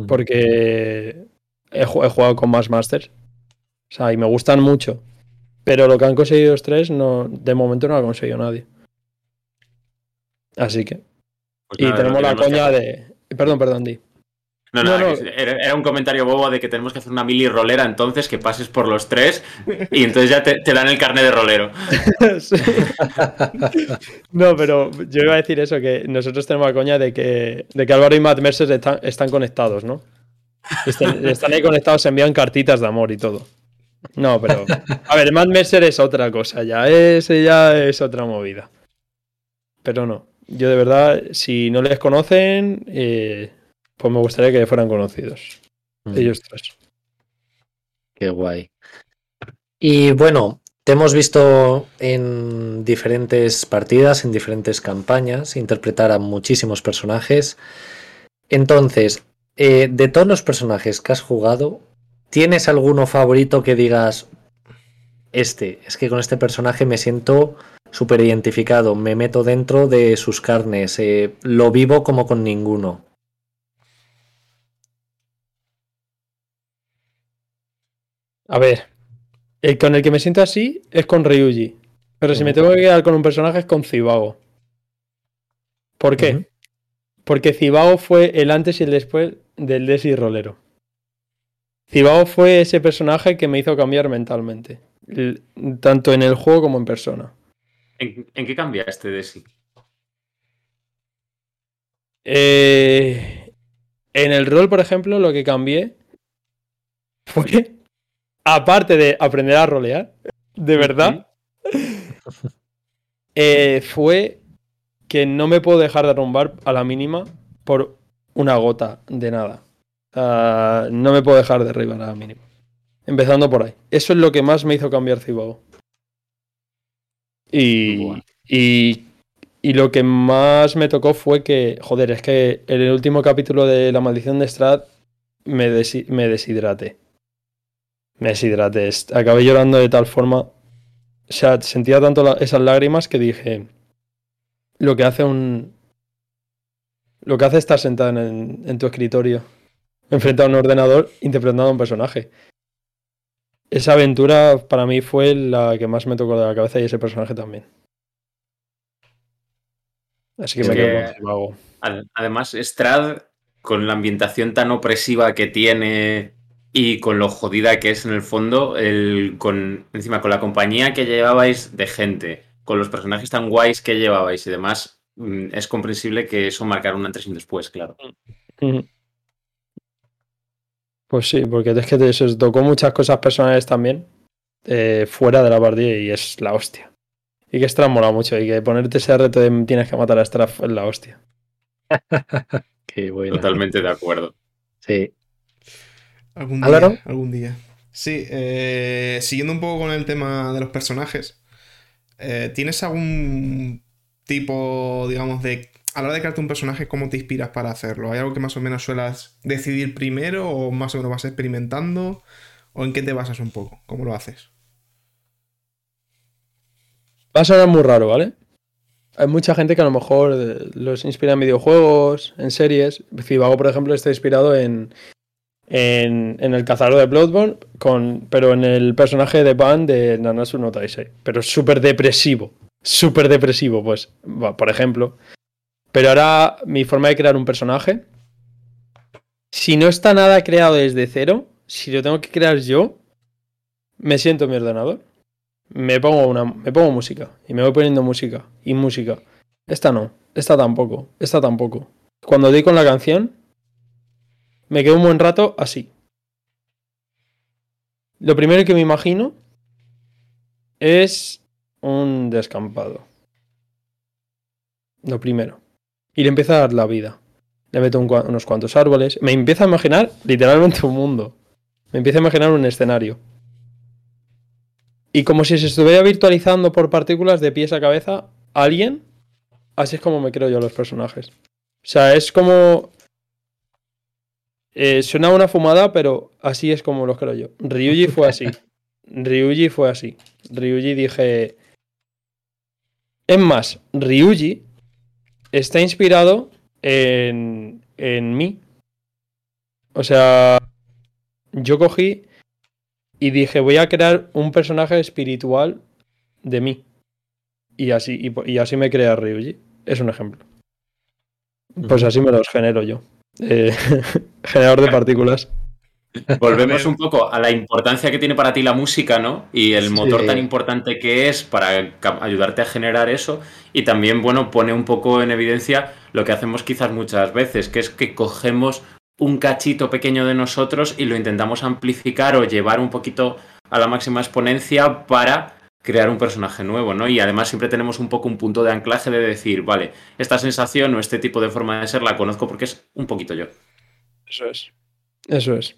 Speaker 2: Porque he, jugado con más masters. O sea, y me gustan mucho. Pero lo que han conseguido los tres, no, de momento no lo ha conseguido nadie. Así que. Pues y tenemos la coña de. Perdón, perdón, Di.
Speaker 1: No, no, Era, un comentario bobo de que tenemos que hacer una mili rolera entonces, que pases por los tres y entonces ya te, dan el carnet de rolero.
Speaker 2: no, pero yo iba a decir eso, que nosotros tenemos la coña de que, de que Álvaro y Matt Mercer están, conectados, ¿no? Están, ahí conectados, se envían cartitas de amor y todo. No, pero. A ver, Matt Mercer es otra cosa ya. Ese ya es otra movida. Pero no. Yo de verdad, si no les conocen, eh, pues me gustaría que fueran conocidos. Mm. Ellos tres.
Speaker 4: Qué guay. Y bueno, te hemos visto en diferentes partidas, en diferentes campañas, interpretar a muchísimos personajes. Entonces, eh, de todos los personajes que has jugado, ¿tienes alguno favorito que digas, este, es que con este personaje me siento súper identificado, me meto dentro de sus carnes, eh, lo vivo como con ninguno?
Speaker 2: A ver, el con el que me siento así es con Ryuji. Pero si me tengo que quedar con un personaje es con Cibago. ¿Por qué? Porque Cibago fue el antes y el después del Desi Rolero. Cibago fue ese personaje que me hizo cambiar mentalmente. Tanto en el juego como en persona.
Speaker 1: ¿En, qué cambiaste, Desi?
Speaker 2: Eh, en el rol, por ejemplo, lo que cambié fue aparte de aprender a rolear, de verdad, eh, fue que no me puedo dejar de arrumbar a la mínima por una gota de nada. No me puedo dejar de arriba a la mínima. Empezando por ahí. Eso es lo que más me hizo cambiar Cibago. Y, y, y, lo que más me tocó fue que, joder, es que en el último capítulo de La maldición de Strad me, me deshidraté me deshidraté. Acabé llorando de tal forma. O sea, sentía tanto esas lágrimas que dije. Lo que hace un. lo que hace es estar sentado en, tu escritorio, enfrentado a un ordenador, interpretando a un personaje. Esa aventura para mí fue la que más me tocó de la cabeza y ese personaje también. Así que me quedo
Speaker 1: Además, Strad, con la ambientación tan opresiva que tiene y con lo jodida que es en el fondo, el, con, encima con la compañía que llevabais de gente, con los personajes tan guays que llevabais y demás, mm, es comprensible que eso marcara un antes y un después, claro.
Speaker 2: Pues sí, porque es que se tocó muchas cosas personales también eh, fuera de la partida y es la hostia. Y que Straf mola mucho y que ponerte ese reto de tienes que matar a Straf es la hostia.
Speaker 1: Qué bueno. Totalmente de acuerdo.
Speaker 4: Sí.
Speaker 3: Algún día. Algún día. Sí, eh, siguiendo un poco con el tema de los personajes, eh, ¿tienes algún tipo, digamos, de... A la hora de crearte un personaje, ¿cómo te inspiras para hacerlo? ¿Hay algo que más o menos suelas decidir primero o más o menos vas experimentando? ¿O en qué te basas un poco? ¿Cómo lo haces?
Speaker 2: Va a sonar muy raro, ¿vale? Hay mucha gente que a lo mejor eh, los inspira en videojuegos, en series. Fibago, por ejemplo, está inspirado en, en, el cazador de Bloodborne, con, pero en el personaje de Van de Nanasu no Taisei. Pero súper depresivo. Súper depresivo, pues, por ejemplo. Pero ahora mi forma de crear un personaje, si no está nada creado desde cero, si lo tengo que crear yo, me siento en mi ordenador. Me pongo, una, me pongo música y me voy poniendo música y música. Esta no, esta tampoco, esta tampoco. Cuando doy con la canción, me quedo un buen rato así. Lo primero que me imagino es un descampado. Lo primero. Y le empieza a dar la vida. Le meto unos cuantos árboles. Me empieza a imaginar literalmente un mundo. Me empieza a imaginar un escenario. Y como si se estuviera virtualizando por partículas de pies a cabeza alguien, así es como me creo yo los personajes. O sea, es como eh, suena una fumada, pero así es como lo creo yo. Ryuji fue así. Ryuji fue así. Ryuji dije. Es más, Ryuji está inspirado en, en mí. O sea, yo cogí y dije, voy a crear un personaje espiritual de mí. Y así, y, así me crea Ryuji. Es un ejemplo. Pues así me los genero yo. Eh, generador de partículas.
Speaker 1: Volvemos un poco a la importancia que tiene para ti la música, ¿no? Y el motor tan importante que es para ayudarte a generar eso. Y también, bueno, pone un poco en evidencia lo que hacemos quizás muchas veces, que es que cogemos un cachito pequeño de nosotros y lo intentamos amplificar o llevar un poquito a la máxima exponencia para crear un personaje nuevo, ¿no? Y además siempre tenemos un poco un punto de anclaje de decir, vale, esta sensación o este tipo de forma de ser la conozco porque es un poquito yo.
Speaker 2: Eso es. Eso es.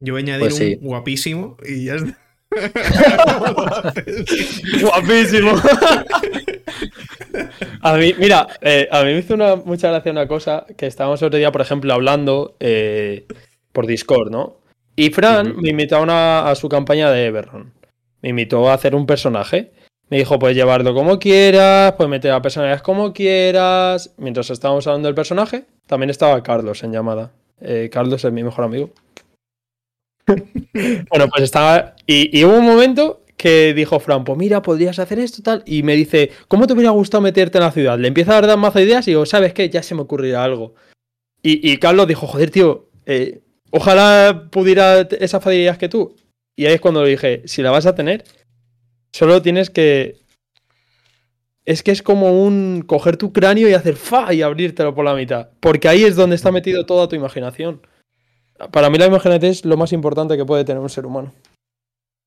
Speaker 3: Yo voy a añadir pues un guapísimo y ya está.
Speaker 2: guapísimo. a mí, mira, eh, a mí me hizo una, mucha gracia una cosa que estábamos otro día, por ejemplo, hablando eh, por Discord, ¿no? Y Fran me invitó a, a su campaña de Everron me invitó a hacer un personaje. Me dijo, puedes llevarlo como quieras, puedes meter a personajes como quieras. Mientras estábamos hablando del personaje, también estaba Carlos en llamada. Eh, Carlos es mi mejor amigo. Bueno, pues estaba. Y, hubo un momento que dijo Fran, pues mira, podrías hacer esto, tal. Y me dice, ¿cómo te hubiera gustado meterte en la ciudad? Le empieza a dar más ideas y digo, ¿sabes qué? Ya se me ocurrirá algo. Y, Carlos dijo, joder, tío, eh, ojalá pudiera esas facilidades que tú. Y ahí es cuando le dije, si la vas a tener, solo tienes que... Es que es como un coger tu cráneo y hacer fa y abrírtelo por la mitad. Porque ahí es donde está metido toda tu imaginación. Para mí la imaginación es lo más importante que puede tener un ser humano.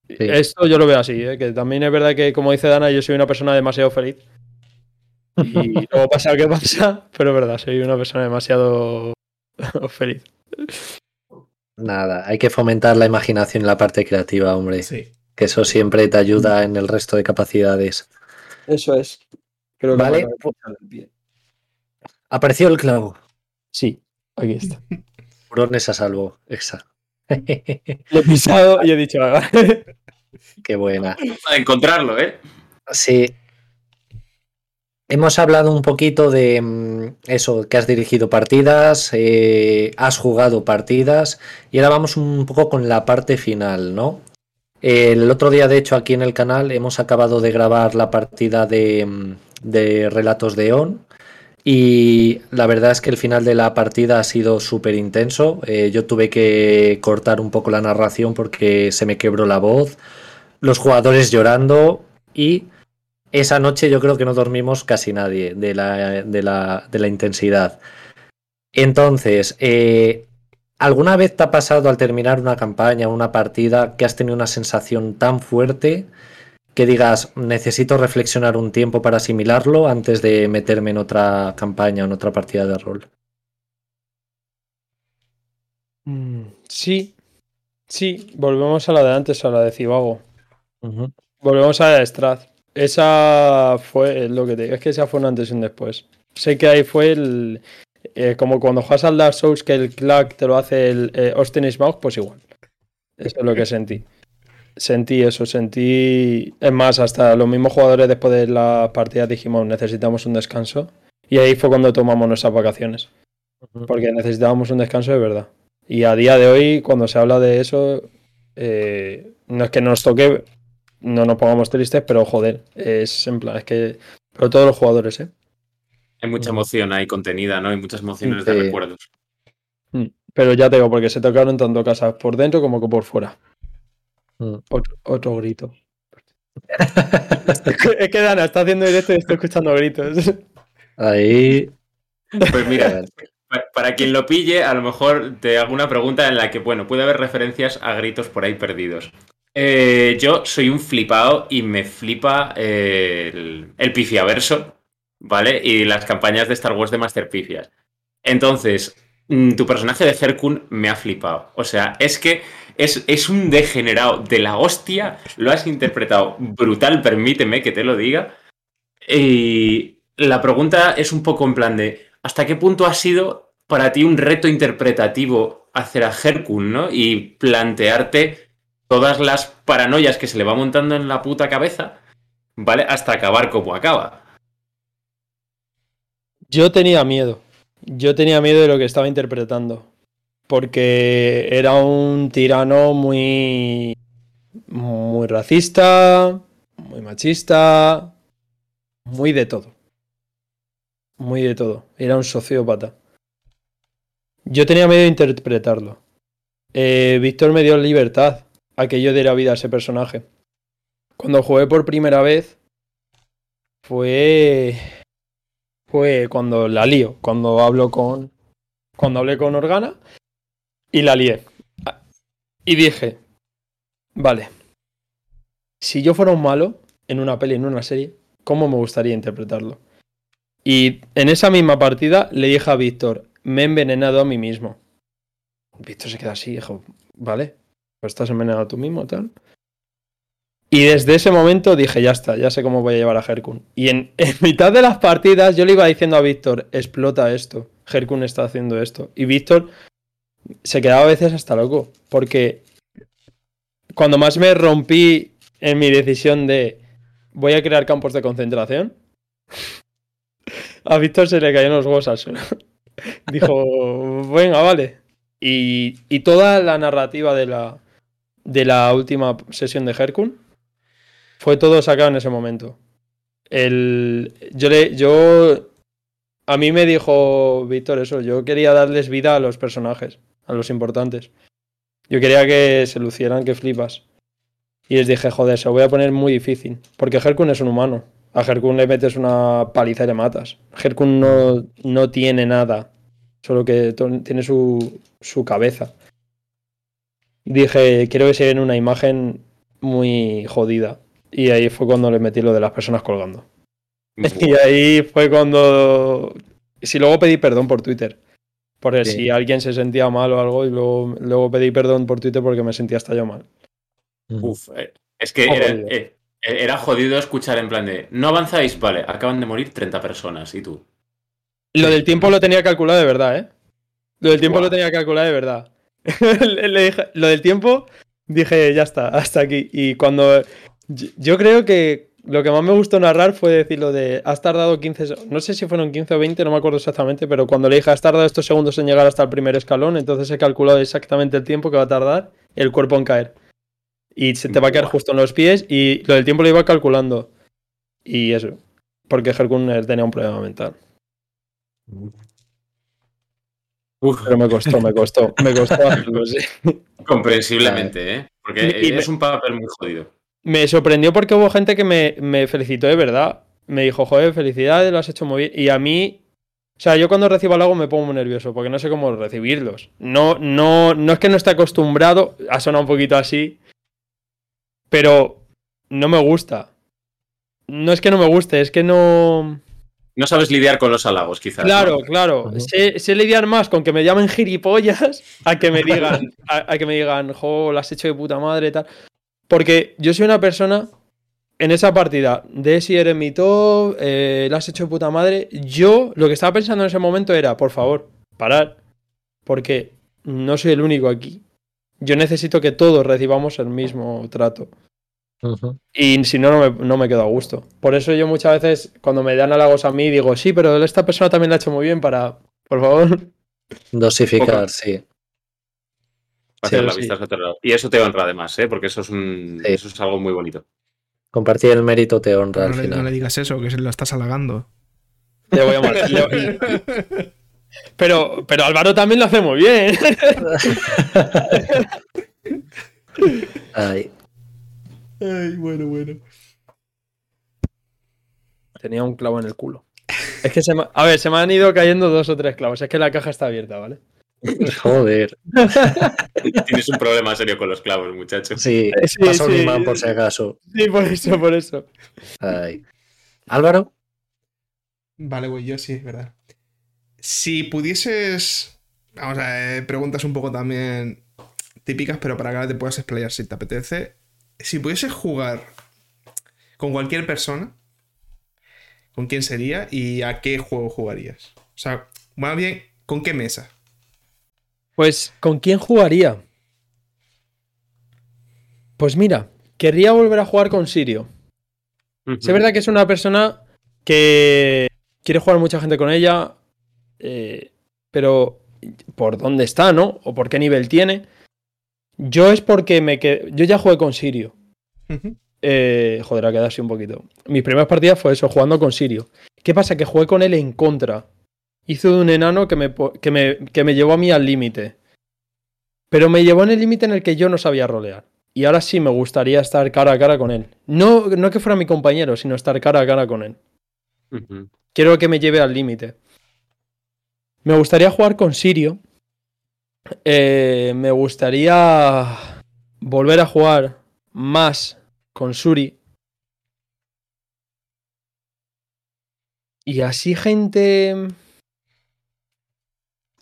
Speaker 2: Esto yo lo veo así, ¿eh? que también es verdad que, como dice Dana, yo soy una persona demasiado feliz. Y luego pasa lo que pasa, pero es verdad, soy una persona demasiado feliz.
Speaker 4: Nada, hay que fomentar la imaginación y la parte creativa, hombre. Sí. Que eso siempre te ayuda en el resto de capacidades.
Speaker 2: Eso es.
Speaker 4: Creo que vale. Apareció el clavo.
Speaker 2: Sí, aquí está.
Speaker 4: Brones a salvo, exacto.
Speaker 2: Lo he pisado y he dicho,
Speaker 4: Qué buena.
Speaker 1: A encontrarlo, ¿eh?
Speaker 4: Sí. Hemos hablado un poquito de mm, eso, que has dirigido partidas, eh, has jugado partidas y ahora vamos un poco con la parte final, ¿no? El otro día, de hecho, aquí en el canal hemos acabado de grabar la partida de, mm, de Relatos de On y la verdad es que el final de la partida ha sido súper intenso. Eh, yo tuve que cortar un poco la narración porque se me quebró la voz, los jugadores llorando y esa noche yo creo que no dormimos casi nadie de la, de la, intensidad. Entonces, eh, ¿alguna vez te ha pasado al terminar una campaña, una partida, que has tenido una sensación tan fuerte que digas, necesito reflexionar un tiempo para asimilarlo antes de meterme en otra campaña o en otra partida de rol?
Speaker 2: Mm, sí, sí, volvemos a la de antes, a la de Cibago. Volvemos a la de. Esa fue lo que te digo, es que esa fue un antes y un después. Sé que ahí fue el. Eh, como cuando juegas al Dark Souls que el clack te lo hace el eh, Austin Smaug, pues igual. Eso es lo que sentí. Sentí eso, sentí. Es más, hasta los mismos jugadores después de la partida dijimos necesitamos un descanso. Y ahí fue cuando tomamos nuestras vacaciones. Porque necesitábamos un descanso de verdad. Y a día de hoy, cuando se habla de eso, eh, no es que nos toque no nos pongamos tristes, pero joder, es en plan, es que. Pero todos los jugadores, ¿eh?
Speaker 1: Hay mucha emoción ahí contenida, ¿no? Hay muchas emociones de recuerdos.
Speaker 2: Mm, pero ya te digo, porque se tocaron tanto casas por dentro como por fuera. Mm. Otro, grito. es que Dana está haciendo directo y estoy escuchando gritos.
Speaker 4: Ahí.
Speaker 1: Pues mira, para quien lo pille, a lo mejor te hago una pregunta en la que, bueno, puede haber referencias a gritos por ahí perdidos. Eh, yo soy un flipado y me flipa eh, el, el, pifiaverso, ¿vale? Y las campañas de Star Wars de Master Pifias. Entonces, mm, tu personaje de Herkun me ha flipado. O sea, es que es, es, un degenerado de la hostia. Lo has interpretado brutal, permíteme que te lo diga. Y la pregunta es un poco en plan de, ¿hasta qué punto ha sido para ti un reto interpretativo hacer a Herkun, ¿no? Y plantearte todas las paranoias que se le va montando en la puta cabeza, ¿vale? Hasta acabar como acaba.
Speaker 2: Yo tenía miedo. Yo tenía miedo de lo que estaba interpretando. Porque era un tirano muy. muy racista, muy machista, muy de todo. Muy de todo. Era un sociópata. Yo tenía miedo de interpretarlo. Eh, Víctor me dio libertad a que yo diera vida a ese personaje. Cuando jugué por primera vez fue fue cuando la lío, cuando hablo con cuando hablé con Organa y la lié. Y dije, vale, si yo fuera un malo en una peli, en una serie, ¿cómo me gustaría interpretarlo? Y en esa misma partida le dije a Víctor, me he envenenado a mí mismo. Víctor se queda así, dijo, vale, pues estás envenenado tú mismo, tal. Y desde ese momento dije, ya está, ya sé cómo voy a llevar a Herkun. Y en, mitad de las partidas yo le iba diciendo a Víctor, explota esto, Herkun está haciendo esto. Y Víctor se quedaba a veces hasta loco, porque cuando más me rompí en mi decisión de voy a crear campos de concentración, a Víctor se le cayeron los huevos. Dijo, venga, vale. y toda la narrativa de la, de la última sesión de Herkun fue todo sacado en ese momento. El, yo le, yo, a mí me dijo Víctor eso, yo quería darles vida a los personajes, a los importantes. Yo quería que se lucieran, que flipas. Y les dije, joder, se lo voy a poner muy difícil, porque Herkun es un humano. A Herkun le metes una paliza y le matas. Herkun no, no tiene nada, solo que tiene su, su cabeza dije, quiero que se vea una imagen muy jodida. Y ahí fue cuando le metí lo de las personas colgando. Y ahí fue cuando... Si luego pedí perdón por Twitter. Porque si alguien se sentía mal o algo, y luego, luego pedí perdón por Twitter porque me sentía hasta yo mal.
Speaker 1: Uf, eh, es que eh, era, jodido escuchar en plan de, no avanzáis, vale, acaban de morir 30 personas, ¿y tú?
Speaker 2: Lo del tiempo lo tenía calculado de verdad, ¿eh? Lo del tiempo lo tenía calculado de verdad. Le dije, lo del tiempo, dije, ya está, hasta aquí. Y cuando. Yo creo que lo que más me gustó narrar fue decir lo de has tardado 15, no sé si fueron 15 o 20, no me acuerdo exactamente, pero cuando le dije has tardado estos segundos en llegar hasta el primer escalón, entonces he calculado exactamente el tiempo que va a tardar el cuerpo en caer. Y se te va a caer justo en los pies y lo del tiempo lo iba calculando. Y eso, porque Herkuner tenía un problema mental. Pero me costó, me costó, me costó hacerlo, sí.
Speaker 1: Comprensiblemente, ¿eh? Porque es un papel muy jodido.
Speaker 2: Me sorprendió porque hubo gente que me, felicitó de verdad. Me dijo, joder, felicidades, lo has hecho muy bien. Y a mí, o sea, yo cuando recibo algo me pongo muy nervioso porque no sé cómo recibirlos. No, no, no es que no esté acostumbrado, ha sonado un poquito así, pero no me gusta. No es que no me guste, es que no.
Speaker 1: No sabes lidiar con los halagos, quizás.
Speaker 2: Claro, claro. Sé, lidiar más con que me llamen gilipollas a que me digan, a, que me digan, jo, lo has hecho de puta madre y tal. Porque yo soy una persona en esa partida de si eres mi top, eh, lo has hecho de puta madre. Yo lo que estaba pensando en ese momento era, por favor, parar. Porque no soy el único aquí. Yo necesito que todos recibamos el mismo trato. Y si no, no me, quedo a gusto. Por eso yo muchas veces, cuando me dan halagos a mí, digo, sí, pero esta persona también lo ha hecho muy bien para, por favor.
Speaker 4: Dosificar, sí.
Speaker 1: Y eso te honra además, ¿eh? porque eso es, eso es algo muy bonito.
Speaker 4: Compartir el mérito te honra
Speaker 3: al
Speaker 4: final.
Speaker 3: No le digas eso, que se lo estás halagando.
Speaker 2: Le voy a pero, pero Álvaro también lo hace muy bien.
Speaker 4: Ay.
Speaker 3: Ay, bueno, bueno.
Speaker 2: Tenía un clavo en el culo. Es que se me... A ver, se me han ido cayendo dos o tres clavos. Es que la caja está abierta, ¿vale?
Speaker 4: Joder.
Speaker 1: Tienes un problema serio con los clavos, muchacho.
Speaker 4: Sí, sí pasa un imán por si acaso.
Speaker 2: Sí, por eso, por eso.
Speaker 4: Álvaro.
Speaker 3: Vale, güey, yo sí, es verdad. Si pudieses. Vamos a ver, preguntas un poco también típicas, pero para que te puedas explayar si te apetece. Si pudieses jugar con cualquier persona, ¿con quién sería y a qué juego jugarías? O sea, más bien, ¿con qué mesa?
Speaker 2: Pues, ¿con quién jugaría? Pues mira, querría volver a jugar con Sirio. Es verdad que es una persona que quiere jugar mucha gente con ella, eh, pero por dónde está, ¿no? O por qué nivel tiene. Yo es porque me quedé. Yo ya jugué con Sirio. Eh, joder, ha quedado así un poquito. Mis primeras partidas fue eso, jugando con Sirio. ¿Qué pasa? Que jugué con él en contra. Hizo de un enano que me, que me, que me llevó a mí al límite. Pero me llevó en el límite en el que yo no sabía rolear. Y ahora sí me gustaría estar cara a cara con él. No, no que fuera mi compañero, sino estar cara a cara con él. Quiero que me lleve al límite. Me gustaría jugar con Sirio. Eh, me gustaría volver a jugar más con Suri. Y así gente...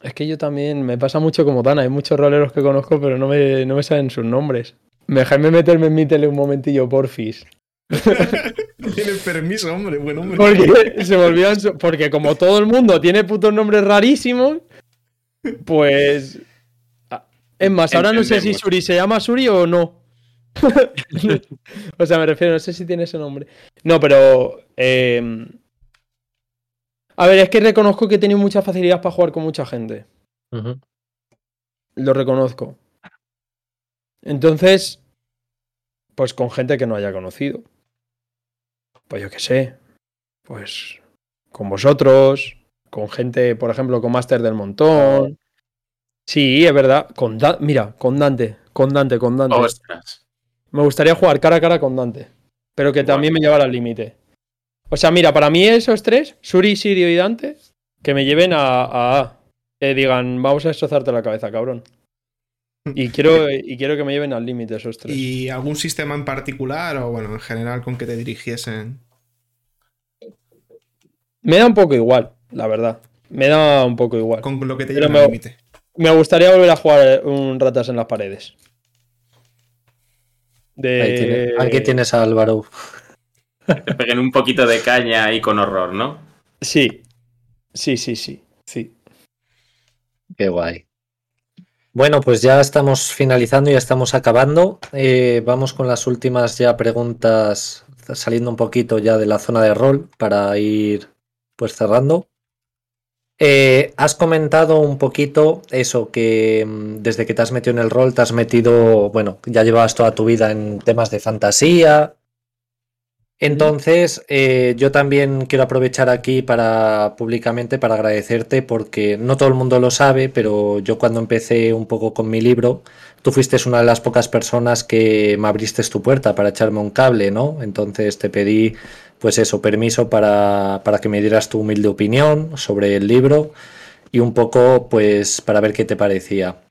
Speaker 2: Es que yo también me pasa mucho como Dana. Hay muchos roleros que conozco, pero no me, no me saben sus nombres. Dejadme meterme en mi tele un momentillo, porfis.
Speaker 3: Tienes permiso, hombre, buen hombre.
Speaker 2: Porque se me Porque como todo el mundo tiene putos nombres rarísimos, pues. Es más, ahora no sé si Suri se llama Suri o no. o sea, me refiero, no sé si tiene ese nombre. No, pero. Eh, a ver, es que reconozco que he tenido mucha facilidad para jugar con mucha gente. Lo reconozco. Entonces, pues con gente que no haya conocido. Pues yo qué sé. Pues con vosotros, con gente, por ejemplo, con Master del Montón. Sí, es verdad. Con Mira, con Dante, con Dante, con Dante. Me gustaría jugar cara a cara con Dante. Pero que también me llevara al límite. O sea, mira, para mí esos tres, Suri, Sirio y Dante, que me lleven a, a, que digan, vamos a destrozarte la cabeza, cabrón. Y quiero, y quiero que me lleven al límite esos tres.
Speaker 3: ¿Y algún sistema en particular o, bueno, en general con que te dirigiesen?
Speaker 2: Me da un poco igual, la verdad. Me da un poco igual.
Speaker 3: Con lo que te lleven al límite.
Speaker 2: Me gustaría volver a jugar un ratas en las paredes.
Speaker 4: De... Aquí tienes a Álvaro.
Speaker 1: Te peguen un poquito de caña ahí con horror, ¿no?
Speaker 2: Sí, sí, sí, sí, sí.
Speaker 4: Qué guay. Bueno, pues ya estamos finalizando, ya estamos acabando. Eh, vamos con las últimas ya preguntas saliendo un poquito ya de la zona de rol para ir pues cerrando. Eh, has comentado un poquito eso, que mm, desde que te has metido en el rol, te has metido, bueno, ya llevabas toda tu vida en temas de fantasía. Entonces, eh, yo también quiero aprovechar aquí para públicamente para agradecerte porque no todo el mundo lo sabe, pero yo cuando empecé un poco con mi libro, tú fuiste una de las pocas personas que me abriste tu puerta para echarme un cable, ¿no? Entonces te pedí pues eso, permiso para, que me dieras tu humilde opinión sobre el libro y un poco pues para ver qué te parecía.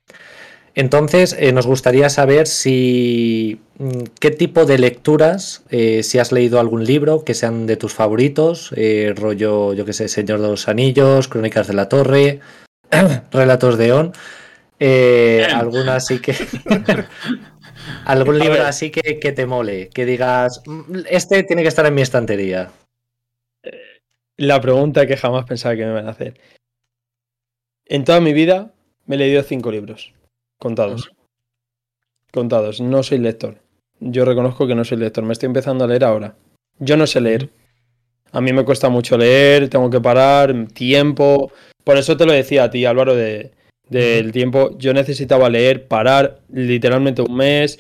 Speaker 4: Entonces, eh, nos gustaría saber si mm, qué tipo de lecturas, eh, si has leído algún libro que sean de tus favoritos, eh, rollo, yo que sé, Señor de los Anillos, Crónicas de la Torre, Relatos de On, alguna así que ¿Algún libro así que, te mole? Que digas, mm, este tiene que estar en mi estantería.
Speaker 2: La pregunta que jamás pensaba que me iban a hacer. En toda mi vida me he leído cinco libros. Contados. Contados. No soy lector. Yo reconozco que no soy lector. Me estoy empezando a leer ahora. Yo no sé leer. A mí me cuesta mucho leer, tengo que parar, tiempo. Por eso te lo decía a ti, Álvaro, de del tiempo. Yo necesitaba leer, parar literalmente un mes,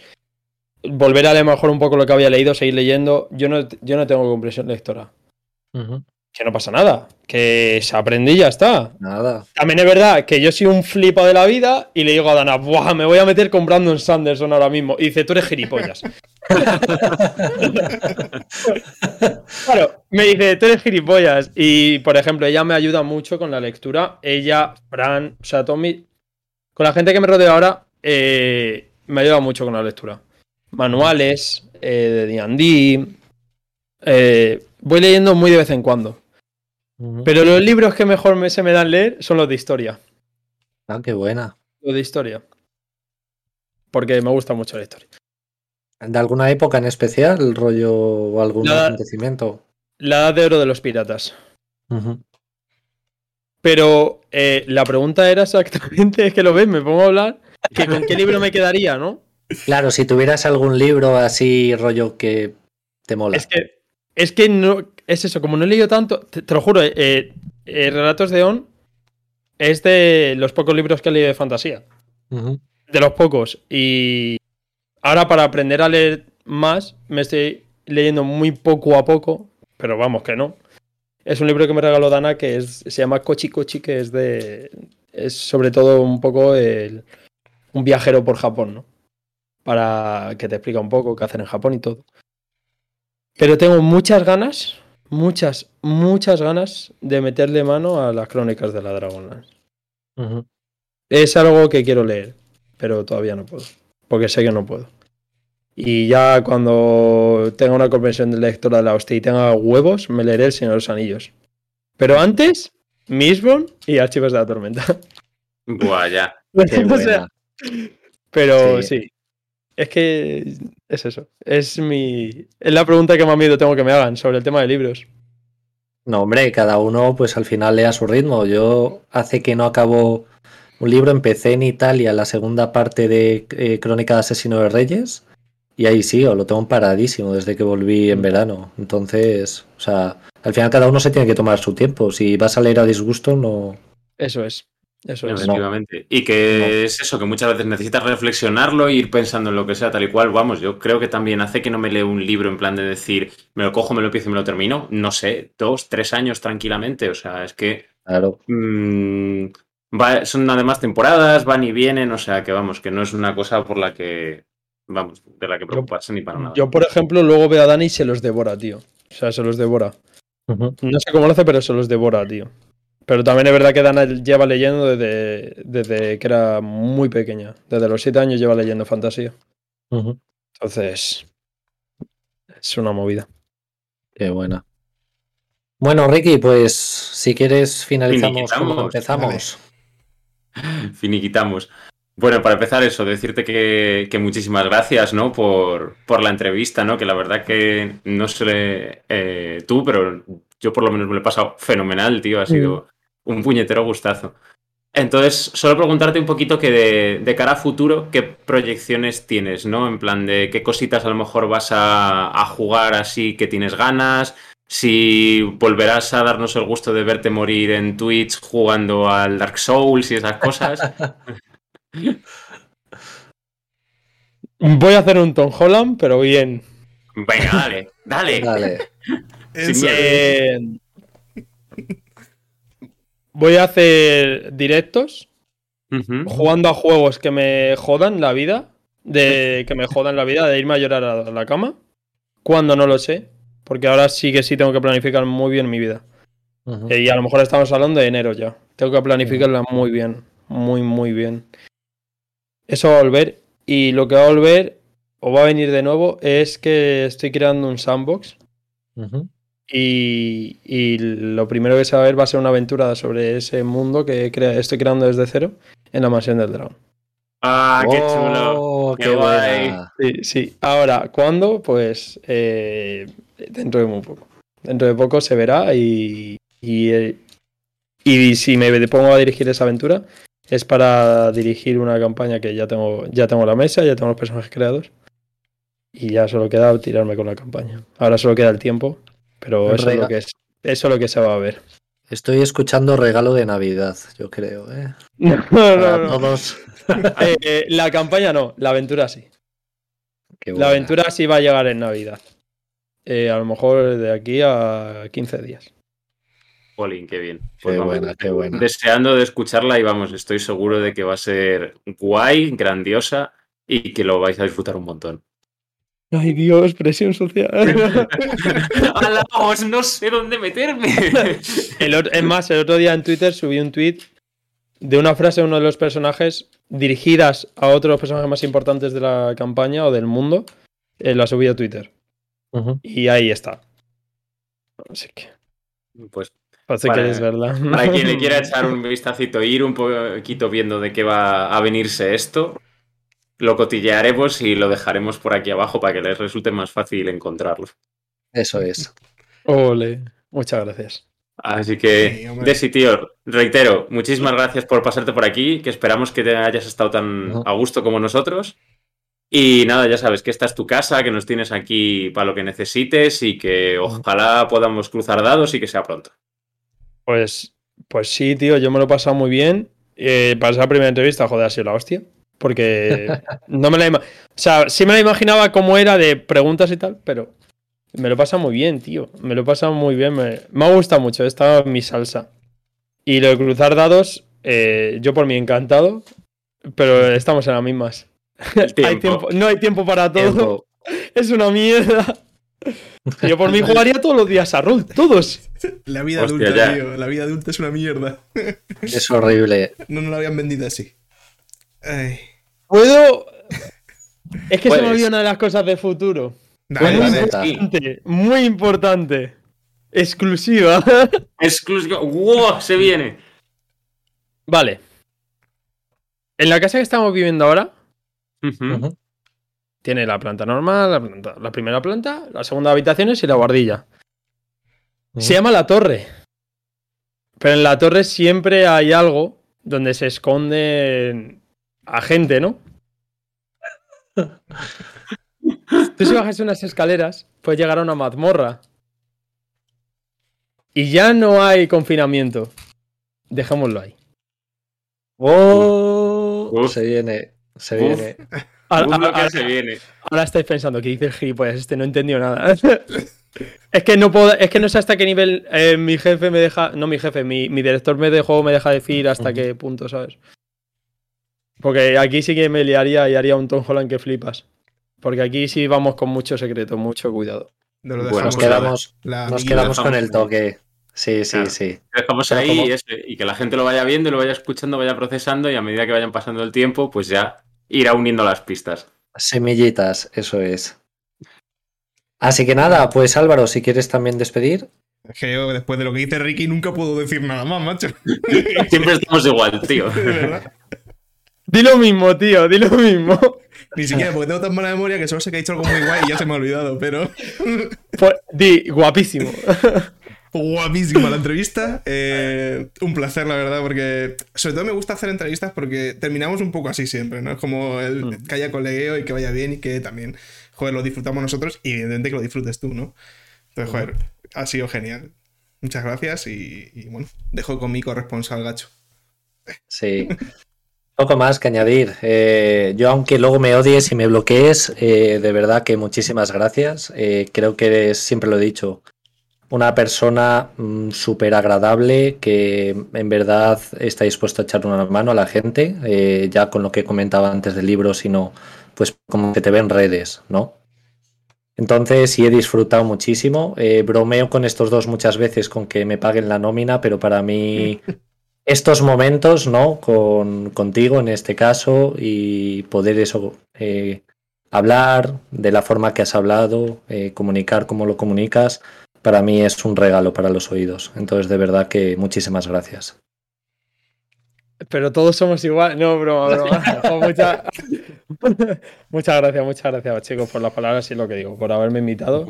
Speaker 2: volver a leer mejor un poco lo que había leído, seguir leyendo. Yo no, yo no tengo compresión lectora. Que no pasa nada, que se aprende y ya está.
Speaker 4: Nada.
Speaker 2: También es verdad que yo soy un flipo de la vida y le digo a Dana, Buah, me voy a meter con Brandon Sanderson ahora mismo. Y dice, tú eres gilipollas. claro, me dice, tú eres gilipollas. Y, por ejemplo, ella me ayuda mucho con la lectura. Ella, Fran, o sea, Tommy, con la gente que me rodea ahora, eh, me ayuda mucho con la lectura. Manuales eh, de D&D. Eh, voy leyendo muy de vez en cuando. Pero los libros que mejor me, se me dan leer son los de historia.
Speaker 4: Ah, qué buena.
Speaker 2: Los de historia. Porque me gusta mucho la historia.
Speaker 4: ¿De alguna época en especial, el rollo o algún acontecimiento?
Speaker 2: La edad de oro de los piratas. Pero eh, la pregunta era exactamente, es que lo ves, me pongo a hablar, que con qué libro me quedaría, ¿no?
Speaker 4: Claro, si tuvieras algún libro así, rollo que te mola.
Speaker 2: Es que, es que no, es eso, como no he leído tanto, te, lo juro, eh, eh, Relatos de On es de los pocos libros que he leído de fantasía. De los pocos. Y ahora para aprender a leer más, me estoy leyendo muy poco a poco, pero vamos que no. Es un libro que me regaló Dana que es, se llama Kochi Kochi, que es de. Es sobre todo un poco un viajero por Japón, ¿no? Para que te explique un poco qué hacer en Japón y todo. Pero tengo muchas ganas muchas, muchas ganas de meterle mano a las crónicas de la Dragonlance. Es algo que quiero leer, pero todavía no puedo, porque sé que no puedo. Y ya cuando tenga una convención de lectora de la hostia y tenga huevos, me leeré El Señor de los Anillos. Pero antes, Mistborn y Archivos de la Tormenta.
Speaker 1: Buah, ya.
Speaker 2: pero sí. Es que es eso. Es mi. Es la pregunta que más miedo tengo que me hagan sobre el tema de libros.
Speaker 4: No, hombre, cada uno, pues al final lee a su ritmo. Yo hace que no acabo un libro, empecé en Italia la segunda parte de eh, Crónica de Asesino de Reyes. Y ahí sí, o lo tengo paradísimo desde que volví en verano. Entonces, o sea, al final cada uno se tiene que tomar su tiempo. Si vas a leer a disgusto, no.
Speaker 2: Eso es. Eso
Speaker 1: es. Efectivamente. Y que es eso, que muchas veces necesitas reflexionarlo e ir pensando en lo que sea, tal y cual. Vamos, yo creo que también hace que no me leo un libro en plan de decir, me lo cojo, me lo empiezo y me lo termino. No sé, dos, tres años tranquilamente. O sea, es que.
Speaker 4: Claro.
Speaker 1: Mm, son además temporadas, van y vienen. O sea, que vamos, que no es una cosa por la que. Vamos, de la que preocuparse ni para nada.
Speaker 2: Yo, por ejemplo, luego veo a Dani y se los devora, tío. O sea, se los devora. No sé cómo lo hace, pero se los devora, tío. Pero también es verdad que Dana lleva leyendo desde, desde que era muy pequeña. Desde los siete años lleva leyendo fantasía. Entonces, es una movida.
Speaker 4: Qué buena. Bueno, Ricky, pues si quieres finalizamos como empezamos.
Speaker 1: Finiquitamos. Bueno, para empezar eso, decirte que, muchísimas gracias, ¿no? Por, por, la entrevista, ¿no? Que la verdad que no sé eh, tú, pero yo por lo menos me lo he pasado fenomenal, tío. Ha sido un puñetero gustazo. Entonces, solo preguntarte un poquito que de, cara a futuro, ¿qué proyecciones tienes, no? En plan de qué cositas a lo mejor vas a, jugar así que tienes ganas, si volverás a darnos el gusto de verte morir en Twitch jugando al Dark Souls y esas cosas.
Speaker 2: Voy a hacer un Tom Holland, pero bien.
Speaker 1: Venga, dale, dale. dale.
Speaker 2: Voy a hacer directos jugando a juegos que me jodan la vida, de que me jodan la vida, de irme a llorar a la cama, cuando no lo sé, porque ahora sí que sí tengo que planificar muy bien mi vida. Y a lo mejor estamos hablando de enero ya. Tengo que planificarla muy bien, muy, muy bien. Eso va a volver. Y lo que va a volver, o va a venir de nuevo, es que estoy creando un sandbox. Y, lo primero que se va a ver va a ser una aventura sobre ese mundo que estoy creando desde cero en la mansión del dragón.
Speaker 1: Ah, qué chulo. Oh, qué, guay.
Speaker 2: Sí, sí. Ahora, ¿cuándo? Pues eh, dentro de muy poco. Dentro de poco se verá y, y, y, si me pongo a dirigir esa aventura es para dirigir una campaña que ya tengo, ya tengo la mesa, ya tengo los personajes creados y ya solo queda tirarme con la campaña. Ahora solo queda el tiempo pero eso es, lo que es, eso lo que se va a ver.
Speaker 4: Estoy escuchando regalo de Navidad, yo creo. ¿eh?
Speaker 2: No, Todos. Eh, eh, la campaña no, la aventura sí. La aventura sí va a llegar en Navidad. Eh, a lo mejor de aquí a 15 días.
Speaker 1: Polín, qué bien.
Speaker 4: Pues qué buena, qué buena.
Speaker 1: Deseando de escucharla y vamos, estoy seguro de que va a ser guay, grandiosa y que lo vais a disfrutar un montón.
Speaker 2: Ay Dios, presión social.
Speaker 1: Alamos, no sé dónde meterme.
Speaker 2: es más, el otro día en Twitter subí un tweet de una frase de uno de los personajes dirigidas a otros personajes más importantes de la campaña o del mundo. Eh, la subí a Twitter. Y ahí está. Así que.
Speaker 1: Pues.
Speaker 2: Parece que es verdad.
Speaker 1: Para quien le quiera echar un vistacito, ir un poquito viendo de qué va a venirse esto, lo cotillearemos y lo dejaremos por aquí abajo para que les resulte más fácil encontrarlo.
Speaker 4: Eso es.
Speaker 2: Ole, muchas gracias.
Speaker 1: Así que, Desi, tío, reitero, muchísimas gracias por pasarte por aquí, que esperamos que te hayas estado tan a gusto como nosotros. Y nada, ya sabes que esta es tu casa, que nos tienes aquí para lo que necesites y que ojalá podamos cruzar dados y que sea pronto.
Speaker 2: Pues, pues sí, tío, yo me lo he pasado muy bien. Eh, para esa primera entrevista, joder, ha sido la hostia. Porque no me la O sea, sí me la imaginaba cómo era de preguntas y tal, pero me lo pasa muy bien, tío. Me lo pasa muy bien. Me, me ha gustado mucho. Esta mi salsa. Y lo de cruzar dados, eh, yo por mí encantado, pero estamos en las mismas. no hay tiempo para todo. Es una mierda. Yo por mí jugaría todos los días a rol, todos.
Speaker 3: La vida adulta, tío. La vida adulta es una mierda.
Speaker 4: Es horrible.
Speaker 3: No nos la habían vendido así.
Speaker 2: Puedo. Es que se me olvidó una de las cosas de futuro. muy, importante, muy importante. Exclusiva.
Speaker 1: Exclusiva. ¡Wow! Se viene.
Speaker 2: Vale. En la casa que estamos viviendo ahora. Tiene la planta normal, la, primera planta, la segunda habitaciones y la guardilla. Se llama la torre. Pero en la torre siempre hay algo donde se esconde a gente, ¿no? Tú si bajas unas escaleras, puedes llegar a una mazmorra. Y ya no hay confinamiento. Dejémoslo ahí.
Speaker 4: ¡Oh! Se viene, se viene.
Speaker 1: Ahora, se viene.
Speaker 2: ahora estáis pensando que dice el gilipollas, este no entendió nada. es que no puedo, es que no sé hasta qué nivel eh, mi jefe me deja, no mi jefe, mi, mi director de juego me deja decir hasta qué punto, ¿sabes? Porque aquí sí que me liaría y haría un Tom Holland que flipas. Porque aquí sí vamos con mucho secreto, mucho cuidado.
Speaker 4: bueno, nos quedamos, nos quedamos con el toque. Sí, sí, sí.
Speaker 1: Dejamos ahí y, que la gente lo vaya viendo, lo vaya escuchando, vaya procesando y a medida que vayan pasando el tiempo, pues ya irá uniendo las pistas.
Speaker 4: Semillitas, eso es. Así que nada, pues Álvaro, si quieres también despedir.
Speaker 3: Es que yo, después de lo que dice Ricky, nunca puedo decir nada más, macho.
Speaker 1: Siempre estamos igual, tío.
Speaker 2: Di lo mismo, tío, di lo mismo.
Speaker 3: Ni siquiera, porque tengo tan mala memoria que solo sé que ha dicho algo muy guay y ya se me ha olvidado, pero.
Speaker 2: Pues, di, guapísimo.
Speaker 3: Guapísima la entrevista. Eh, un placer, la verdad, porque sobre todo me gusta hacer entrevistas porque terminamos un poco así siempre, ¿no? Es como el, mm. que haya colegueo y que vaya bien y que también, joder, lo disfrutamos nosotros y evidentemente que lo disfrutes tú, ¿no? Entonces, joder, ha sido genial. Muchas gracias y, bueno, dejo con mi corresponsal gacho.
Speaker 4: Sí. Poco más que añadir. Eh, yo, aunque luego me odies y me bloquees, eh, de verdad que muchísimas gracias. creo que siempre lo he dicho, una persona mm, súper agradable que en verdad está dispuesto a echar una mano a la gente, eh, ya con lo que comentaba antes del libro, sino pues como que te ven redes, ¿no? Entonces sí he disfrutado muchísimo. Eh, bromeo con estos dos muchas veces con que me paguen la nómina, pero para mí estos momentos, ¿no? Con, contigo en este caso y poder eso, eh, hablar de la forma que has hablado, comunicar como lo comunicas, para mí es un regalo para los oídos. Entonces, de verdad que muchísimas gracias.
Speaker 2: Pero todos somos igual. No, broma, broma. muchas gracias, muchas gracias, chicos, por las palabras y lo que digo, por haberme invitado.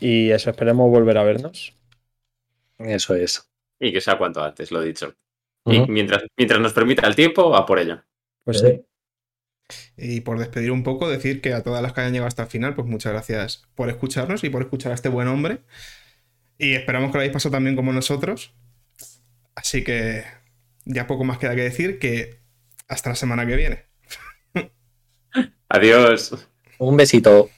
Speaker 2: Y eso, esperemos volver a vernos.
Speaker 4: Eso es.
Speaker 1: Y que sea cuanto antes, lo Y mientras, mientras nos permita el tiempo, a por ello.
Speaker 2: Pues sí.
Speaker 3: Y por despedir un poco, decir que a todas las que hayan llegado hasta el final, pues muchas gracias por escucharnos y por escuchar a este buen hombre. Y esperamos que lo hayáis pasado también como nosotros. Así que ya poco más queda que decir que hasta la semana que viene.
Speaker 1: Adiós.
Speaker 4: Un besito.